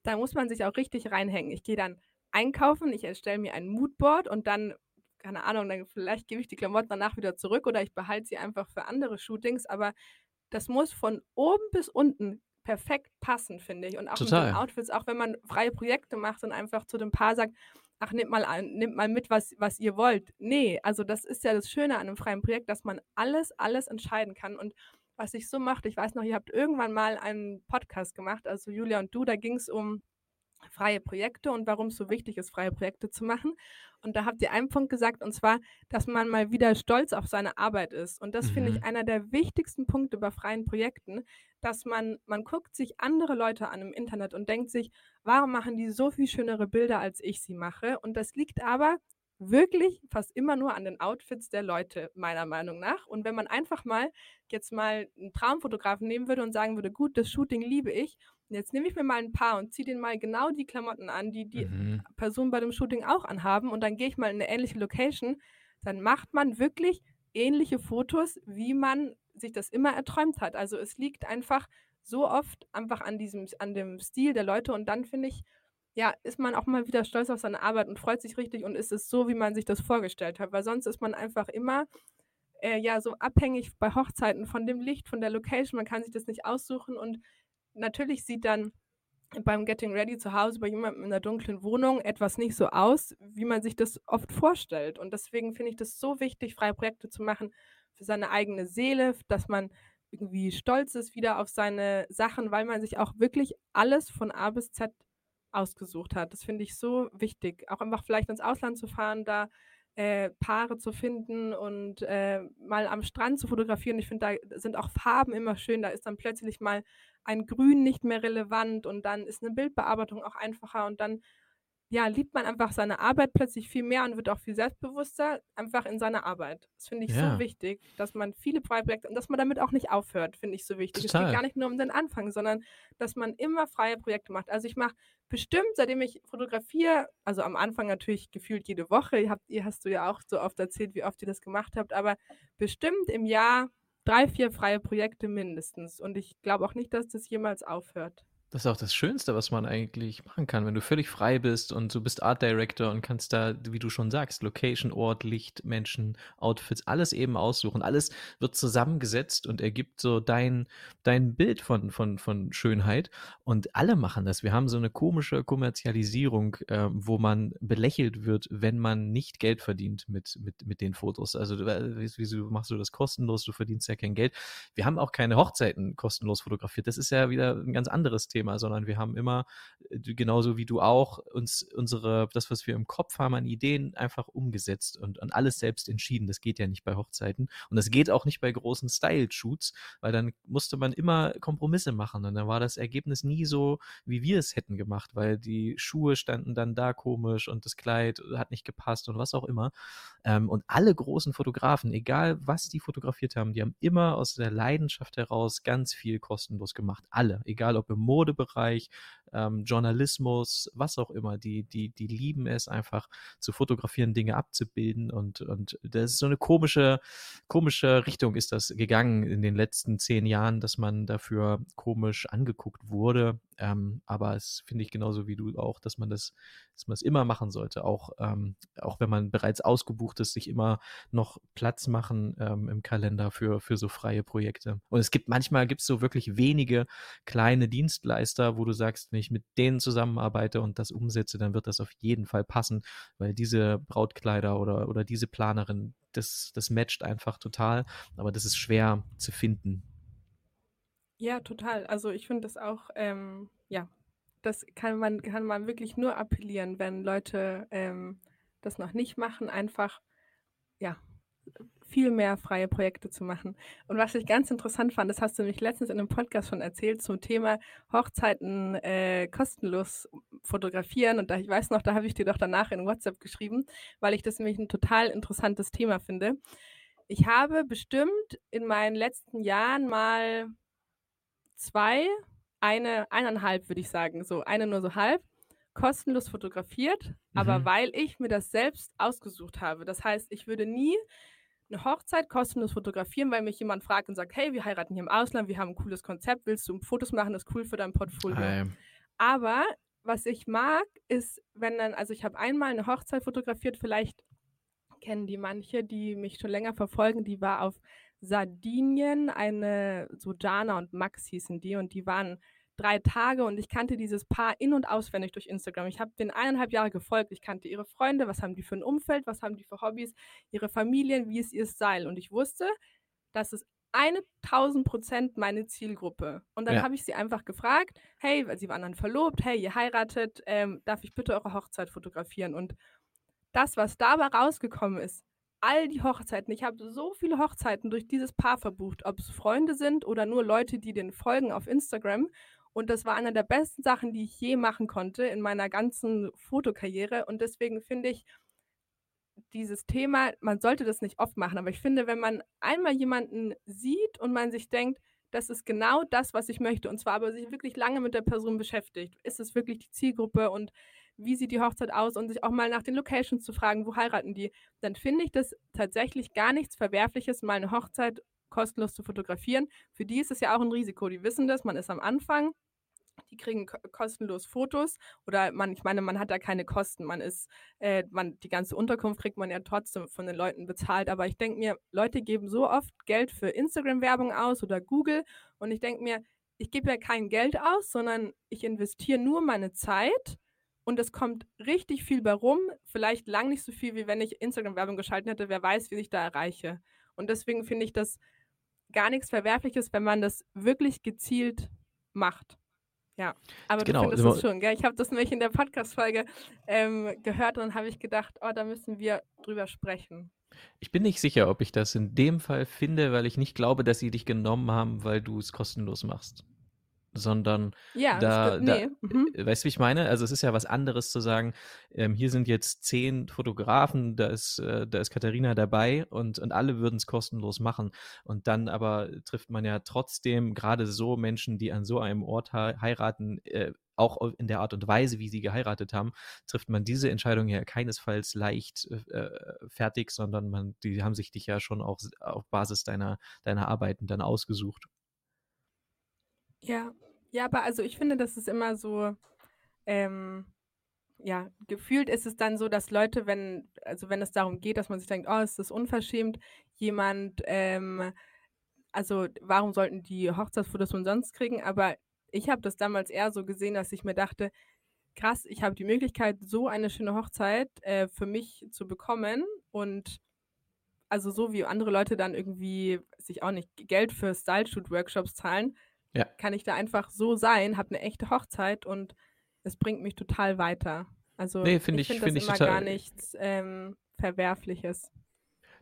da muss man sich auch richtig reinhängen. Ich gehe dann einkaufen, ich erstelle mir ein Moodboard und dann, keine Ahnung, dann vielleicht gebe ich die Klamotten danach wieder zurück oder ich behalte sie einfach für andere Shootings, aber das muss von oben bis unten perfekt passen, finde ich. Und auch Total. mit den Outfits, auch wenn man freie Projekte macht und einfach zu dem Paar sagt, ach, nehmt mal, an, nehmt mal mit, was, was ihr wollt. Nee, also das ist ja das Schöne an einem freien Projekt, dass man alles, alles entscheiden kann. Und was ich so mache, ich weiß noch, ihr habt irgendwann mal einen Podcast gemacht, also Julia und du, da ging es um freie Projekte und warum es so wichtig ist, freie Projekte zu machen. Und da habt ihr einen Punkt gesagt, und zwar, dass man mal wieder stolz auf seine Arbeit ist. Und das mhm. finde ich mhm. einer der wichtigsten Punkte bei freien Projekten, dass man, man guckt sich andere Leute an im Internet und denkt sich, warum machen die so viel schönere Bilder, als ich sie mache? Und das liegt aber wirklich fast immer nur an den Outfits der Leute, meiner Meinung nach. Und wenn man einfach mal jetzt mal einen Traumfotografen nehmen würde und sagen würde, gut, das Shooting liebe ich, jetzt nehme ich mir mal ein paar und ziehe den mal genau die Klamotten an, die die mhm. Personen bei dem Shooting auch anhaben und dann gehe ich mal in eine ähnliche Location, dann macht man wirklich ähnliche Fotos, wie man sich das immer erträumt hat. Also es liegt einfach so oft einfach an diesem, an dem Stil der Leute und dann finde ich, ja, ist man auch mal wieder stolz auf seine Arbeit und freut sich richtig und ist es so, wie man sich das vorgestellt hat. Weil sonst ist man einfach immer äh, ja so abhängig bei Hochzeiten von dem Licht, von der Location. Man kann sich das nicht aussuchen und natürlich sieht dann beim Getting Ready zu Hause bei jemandem in einer dunklen Wohnung etwas nicht so aus, wie man sich das oft vorstellt. Und deswegen finde ich das so wichtig, freie Projekte zu machen für seine eigene Seele, dass man irgendwie stolz ist wieder auf seine Sachen, weil man sich auch wirklich alles von A bis Z ausgesucht hat. Das finde ich so wichtig. Auch einfach vielleicht ins Ausland zu fahren, da äh, Paare zu finden und äh, mal am Strand zu fotografieren. Ich finde, da sind auch Farben immer schön. Da ist dann plötzlich mal ein Grün nicht mehr relevant und dann ist eine Bildbearbeitung auch einfacher und dann ja, liebt man einfach seine Arbeit plötzlich viel mehr und wird auch viel selbstbewusster einfach in seiner Arbeit. Das finde ich ja. so wichtig, dass man viele freie Projekte und dass man damit auch nicht aufhört, finde ich so wichtig. Total. Es geht gar nicht nur um den Anfang, sondern dass man immer freie Projekte macht. Also ich mache bestimmt, seitdem ich fotografiere, also am Anfang natürlich gefühlt jede Woche, ihr, habt, ihr hast du ja auch so oft erzählt, wie oft ihr das gemacht habt, aber bestimmt im Jahr drei, vier freie Projekte mindestens. Und ich glaube auch nicht, dass das jemals aufhört. Das ist auch das Schönste, was man eigentlich machen kann, wenn du völlig frei bist und du bist Art Director und kannst da, wie du schon sagst, Location, Ort, Licht, Menschen, Outfits, alles eben aussuchen. Alles wird zusammengesetzt und ergibt so dein, dein Bild von, von, von Schönheit. Und alle machen das. Wir haben so eine komische Kommerzialisierung, äh, wo man belächelt wird, wenn man nicht Geld verdient mit, mit, mit den Fotos. Also, wieso machst du das kostenlos? Du verdienst ja kein Geld. Wir haben auch keine Hochzeiten kostenlos fotografiert. Das ist ja wieder ein ganz anderes Thema. Thema, sondern wir haben immer, äh, genauso wie du auch, uns unsere, das, was wir im Kopf haben an Ideen, einfach umgesetzt und, und alles selbst entschieden. Das geht ja nicht bei Hochzeiten. Und das geht auch nicht bei großen Style-Shoots, weil dann musste man immer Kompromisse machen. Und dann war das Ergebnis nie so, wie wir es hätten gemacht, weil die Schuhe standen dann da komisch und das Kleid hat nicht gepasst und was auch immer. Ähm, und alle großen Fotografen, egal was die fotografiert haben, die haben immer aus der Leidenschaft heraus ganz viel kostenlos gemacht. Alle, egal ob im Mode Modebereich, ähm, Journalismus, was auch immer. Die, die, die lieben es einfach zu fotografieren, Dinge abzubilden und, und das ist so eine komische, komische Richtung ist das gegangen in den letzten zehn Jahren, dass man dafür komisch angeguckt wurde. Ähm, aber es finde ich genauso wie du auch, dass man das, dass man es immer machen sollte. Auch, ähm, auch wenn man bereits ausgebucht ist, sich immer noch Platz machen ähm, im Kalender für, für so freie Projekte. Und es gibt manchmal gibt es so wirklich wenige kleine Dienstleister, wo du sagst, wenn ich mit denen zusammenarbeite und das umsetze, dann wird das auf jeden Fall passen, weil diese Brautkleider oder, oder diese Planerin, das, das matcht einfach total. Aber das ist schwer zu finden. Ja, total. Also ich finde das auch, ähm, ja, das kann man, kann man wirklich nur appellieren, wenn Leute ähm, das noch nicht machen, einfach ja, viel mehr freie Projekte zu machen. Und was ich ganz interessant fand, das hast du nämlich letztens in einem Podcast schon erzählt zum Thema Hochzeiten äh, kostenlos fotografieren. Und da ich weiß noch, da habe ich dir doch danach in WhatsApp geschrieben, weil ich das nämlich ein total interessantes Thema finde. Ich habe bestimmt in meinen letzten Jahren mal zwei, eine, eineinhalb würde ich sagen, so eine nur so halb, kostenlos fotografiert, mhm. aber weil ich mir das selbst ausgesucht habe. Das heißt, ich würde nie eine Hochzeit kostenlos fotografieren, weil mich jemand fragt und sagt, hey, wir heiraten hier im Ausland, wir haben ein cooles Konzept, willst du Fotos machen, das ist cool für dein Portfolio. Hi. Aber was ich mag, ist, wenn dann, also ich habe einmal eine Hochzeit fotografiert, vielleicht kennen die manche, die mich schon länger verfolgen, die war auf Sardinien, eine, so Jana und Max hießen die und die waren drei Tage und ich kannte dieses Paar in- und auswendig durch Instagram. Ich habe den eineinhalb Jahre gefolgt. Ich kannte ihre Freunde, was haben die für ein Umfeld, was haben die für Hobbys, ihre Familien, wie ist ihr Style. Und ich wusste, dass es eine tausend Prozent meine Zielgruppe. Und dann Ja. habe ich sie einfach gefragt, hey, weil sie waren dann verlobt, hey, ihr heiratet, ähm, darf ich bitte eure Hochzeit fotografieren? Und das, was dabei rausgekommen ist, all die Hochzeiten, ich habe so viele Hochzeiten durch dieses Paar verbucht, ob es Freunde sind oder nur Leute, die den folgen auf Instagram. Und das war eine der besten Sachen, die ich je machen konnte in meiner ganzen Fotokarriere. Und deswegen finde ich, dieses Thema, man sollte das nicht oft machen, aber ich finde, wenn man einmal jemanden sieht und man sich denkt, das ist genau das, was ich möchte, und zwar aber sich wirklich lange mit der Person beschäftigt, ist es wirklich die Zielgruppe und wie sieht die Hochzeit aus und sich auch mal nach den Locations zu fragen, wo heiraten die, dann finde ich das tatsächlich gar nichts Verwerfliches, mal eine Hochzeit kostenlos zu fotografieren. Für die ist es ja auch ein Risiko. Die wissen das, man ist am Anfang, die kriegen ko kostenlos Fotos oder man, ich meine, man hat da keine Kosten. Man ist, äh, man, die ganze Unterkunft kriegt man ja trotzdem von den Leuten bezahlt. Aber ich denke mir, Leute geben so oft Geld für Instagram-Werbung aus oder Google und ich denke mir, ich gebe ja kein Geld aus, sondern ich investiere nur meine Zeit und es kommt richtig viel bei rum. Vielleicht lang nicht so viel, wie wenn ich Instagram-Werbung geschaltet hätte. Wer weiß, wie ich da erreiche. Und deswegen finde ich das gar nichts Verwerfliches, wenn man das wirklich gezielt macht. Ja, aber Genau, du findest also- das schon, gell? Ich habe das nämlich in der Podcast-Folge ähm, gehört und dann habe ich gedacht, oh, da müssen wir drüber sprechen. Ich bin nicht sicher, ob ich das in dem Fall finde, weil ich nicht glaube, dass sie dich genommen haben, weil du es kostenlos machst. Sondern Ja, Da- stimmt. da- Nee. mhm. Äh, Weißt du, wie ich meine? Also es ist ja was anderes zu sagen, ähm, hier sind jetzt zehn Fotografen, da ist, äh, da ist Katharina dabei und, und alle würden es kostenlos machen. Und dann aber trifft man ja trotzdem gerade so Menschen, die an so einem Ort hei- heiraten, äh, auch au- in der Art und Weise, wie sie geheiratet haben, trifft man diese Entscheidung ja keinesfalls leicht äh, fertig, sondern man, die haben sich dich ja schon auch auf Basis deiner, deiner Arbeiten dann ausgesucht. Ja, ja, aber also ich finde, das ist immer so, ähm, ja, gefühlt ist es dann so, dass Leute, wenn, also wenn es darum geht, dass man sich denkt, oh, ist das unverschämt, jemand, ähm, also warum sollten die Hochzeitsfotos umsonst kriegen? Aber ich habe das damals eher so gesehen, dass ich mir dachte, krass, ich habe die Möglichkeit, so eine schöne Hochzeit äh, für mich zu bekommen und also so wie andere Leute dann irgendwie sich auch nicht Geld für Style-Shoot-Workshops zahlen, Ja. kann ich da einfach so sein, habe eine echte Hochzeit und es bringt mich total weiter. Also Nee, find ich- finde find das ich immer gar nichts ähm, Verwerfliches.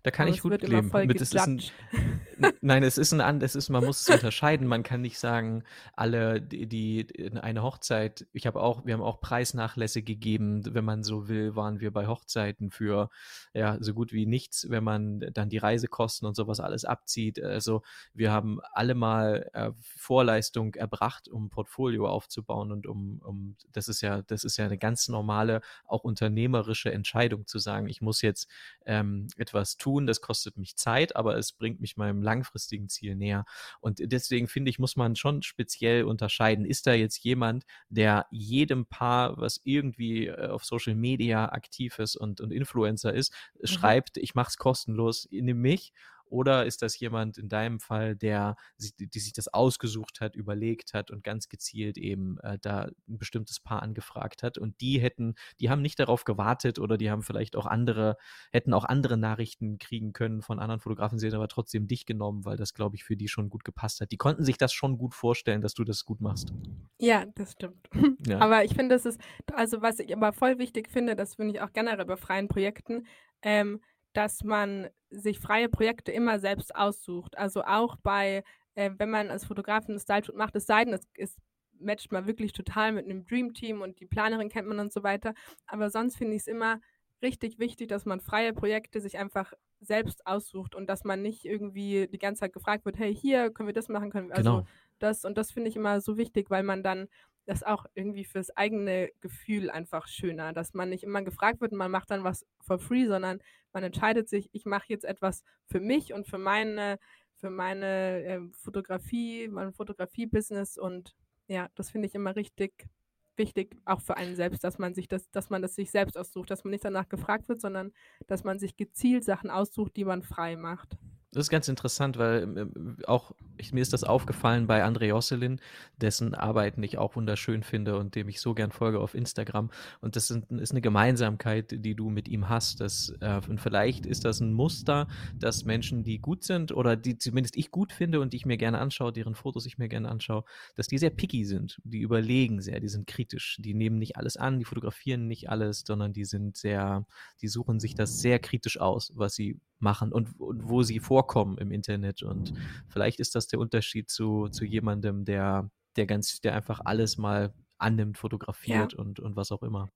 Da kann Aber ich es gut leben. Mit, es ist ein, *laughs* Nein, es ist ein es ist, man muss es unterscheiden. Man kann nicht sagen, alle, die, die in eine Hochzeit, ich habe auch, wir haben auch Preisnachlässe gegeben, wenn man so will, waren wir bei Hochzeiten für ja so gut wie nichts, wenn man dann die Reisekosten und sowas alles abzieht. Also wir haben alle mal äh, Vorleistung erbracht, um ein Portfolio aufzubauen und um, um das ist ja, das ist ja eine ganz normale, auch unternehmerische Entscheidung zu sagen, ich muss jetzt ähm, etwas tun, das kostet mich Zeit, aber es bringt mich meinem langfristigen Ziel näher. Und deswegen finde ich, muss man schon speziell unterscheiden. Ist da jetzt jemand, der jedem Paar, was irgendwie äh, auf Social Media aktiv ist und, und Influencer ist, schreibt, ich mache es kostenlos, nimm mich? Oder ist das jemand in deinem Fall, der sich, die, sich das ausgesucht hat, überlegt hat und ganz gezielt eben äh, da ein bestimmtes Paar angefragt hat? Und die hätten, die haben nicht darauf gewartet oder die haben vielleicht auch andere, hätten auch andere Nachrichten kriegen können von anderen Fotografen, sie hätten aber trotzdem dich genommen, weil das, glaube ich, für die schon gut gepasst hat. Die konnten sich das schon gut vorstellen, dass du das gut machst. Ja, das stimmt. *laughs* Ja. Aber ich finde, es ist, also was ich aber voll wichtig finde, das finde ich auch generell bei freien Projekten, ähm, dass man sich freie Projekte immer selbst aussucht. Also auch bei, äh, wenn man als Fotografin ein Style-Shoot macht, es sei denn, es, es matcht man wirklich total mit einem Dream-Team und die Planerin kennt man und so weiter. Aber sonst finde ich es immer richtig wichtig, dass man freie Projekte sich einfach selbst aussucht und dass man nicht irgendwie die ganze Zeit gefragt wird, hey, hier können wir das machen, können wir, also Genau. das und das finde ich immer so wichtig, weil man dann das auch irgendwie fürs eigene Gefühl einfach schöner, dass man nicht immer gefragt wird und man macht dann was for free, sondern man entscheidet sich, ich mache jetzt etwas für mich und für meine, für meine ähm, Fotografie, mein Fotografie-Business und ja, das finde ich immer richtig wichtig, auch für einen selbst, dass man sich das, dass man das sich selbst aussucht, dass man nicht danach gefragt wird, sondern dass man sich gezielt Sachen aussucht, die man frei macht. Das ist ganz interessant, weil ähm, auch ich, mir ist das aufgefallen bei André Josselin, dessen Arbeiten ich auch wunderschön finde und dem ich so gern folge auf Instagram. Und das sind, ist eine Gemeinsamkeit, die du mit ihm hast. Das, äh, und vielleicht ist das ein Muster, dass Menschen, die gut sind oder die zumindest ich gut finde und die ich mir gerne anschaue, deren Fotos ich mir gerne anschaue, dass die sehr picky sind. Die überlegen sehr, die sind kritisch. Die nehmen nicht alles an, die fotografieren nicht alles, sondern die sind sehr, die suchen sich das sehr kritisch aus, was sie machen und, und wo sie vorkommen im Internet. Und vielleicht ist das der Unterschied zu, zu jemandem, der, der ganz, der einfach alles mal annimmt, fotografiert ja. und, und was auch immer.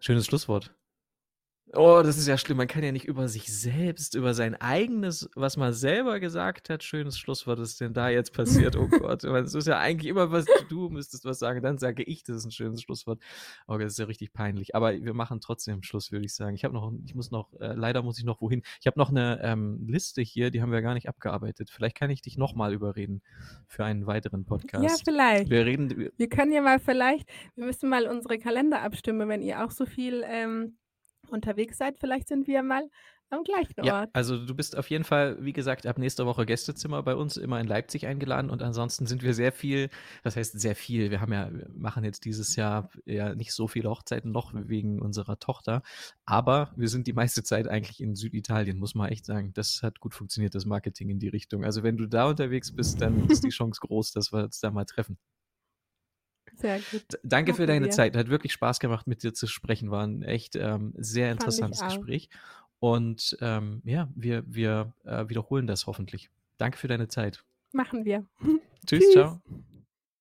Schönes Schlusswort. Oh, das ist ja schlimm. Man kann ja nicht über sich selbst, über sein eigenes, was man selber gesagt hat, schönes Schlusswort, was ist denn da jetzt passiert? Oh *laughs* Gott, es ist ja eigentlich immer was, du müsstest was sagen, dann sage ich, das ist ein schönes Schlusswort. Oh, das ist ja richtig peinlich. Aber wir machen trotzdem Schluss, würde ich sagen. Ich habe noch, ich muss noch, äh, leider muss ich noch wohin. Ich habe noch eine ähm, Liste hier, die haben wir gar nicht abgearbeitet. Vielleicht kann ich dich nochmal überreden für einen weiteren Podcast. Ja, vielleicht. Wir reden. Wir, wir können ja mal vielleicht, wir müssen mal unsere Kalender abstimmen, wenn ihr auch so viel ähm, unterwegs seid, vielleicht sind wir mal am gleichen ja, Ort. Also du bist auf jeden Fall, wie gesagt, ab nächster Woche Gästezimmer bei uns, immer in Leipzig eingeladen und ansonsten sind wir sehr viel, das heißt sehr viel, wir haben ja, wir machen jetzt dieses Jahr ja nicht so viele Hochzeiten noch wegen unserer Tochter, aber wir sind die meiste Zeit eigentlich in Süditalien, muss man echt sagen. Das hat gut funktioniert, das Marketing in die Richtung. Also wenn du da unterwegs bist, dann ist die *laughs* Chance groß, dass wir uns da mal treffen. Sehr gut. Danke für deine wir. Zeit. Hat wirklich Spaß gemacht, mit dir zu sprechen. War ein echt ähm, sehr interessantes Gespräch. Und ähm, ja, wir, wir äh, wiederholen das hoffentlich. Danke für deine Zeit. Machen wir. Tschüss, *laughs* Tschüss. ciao.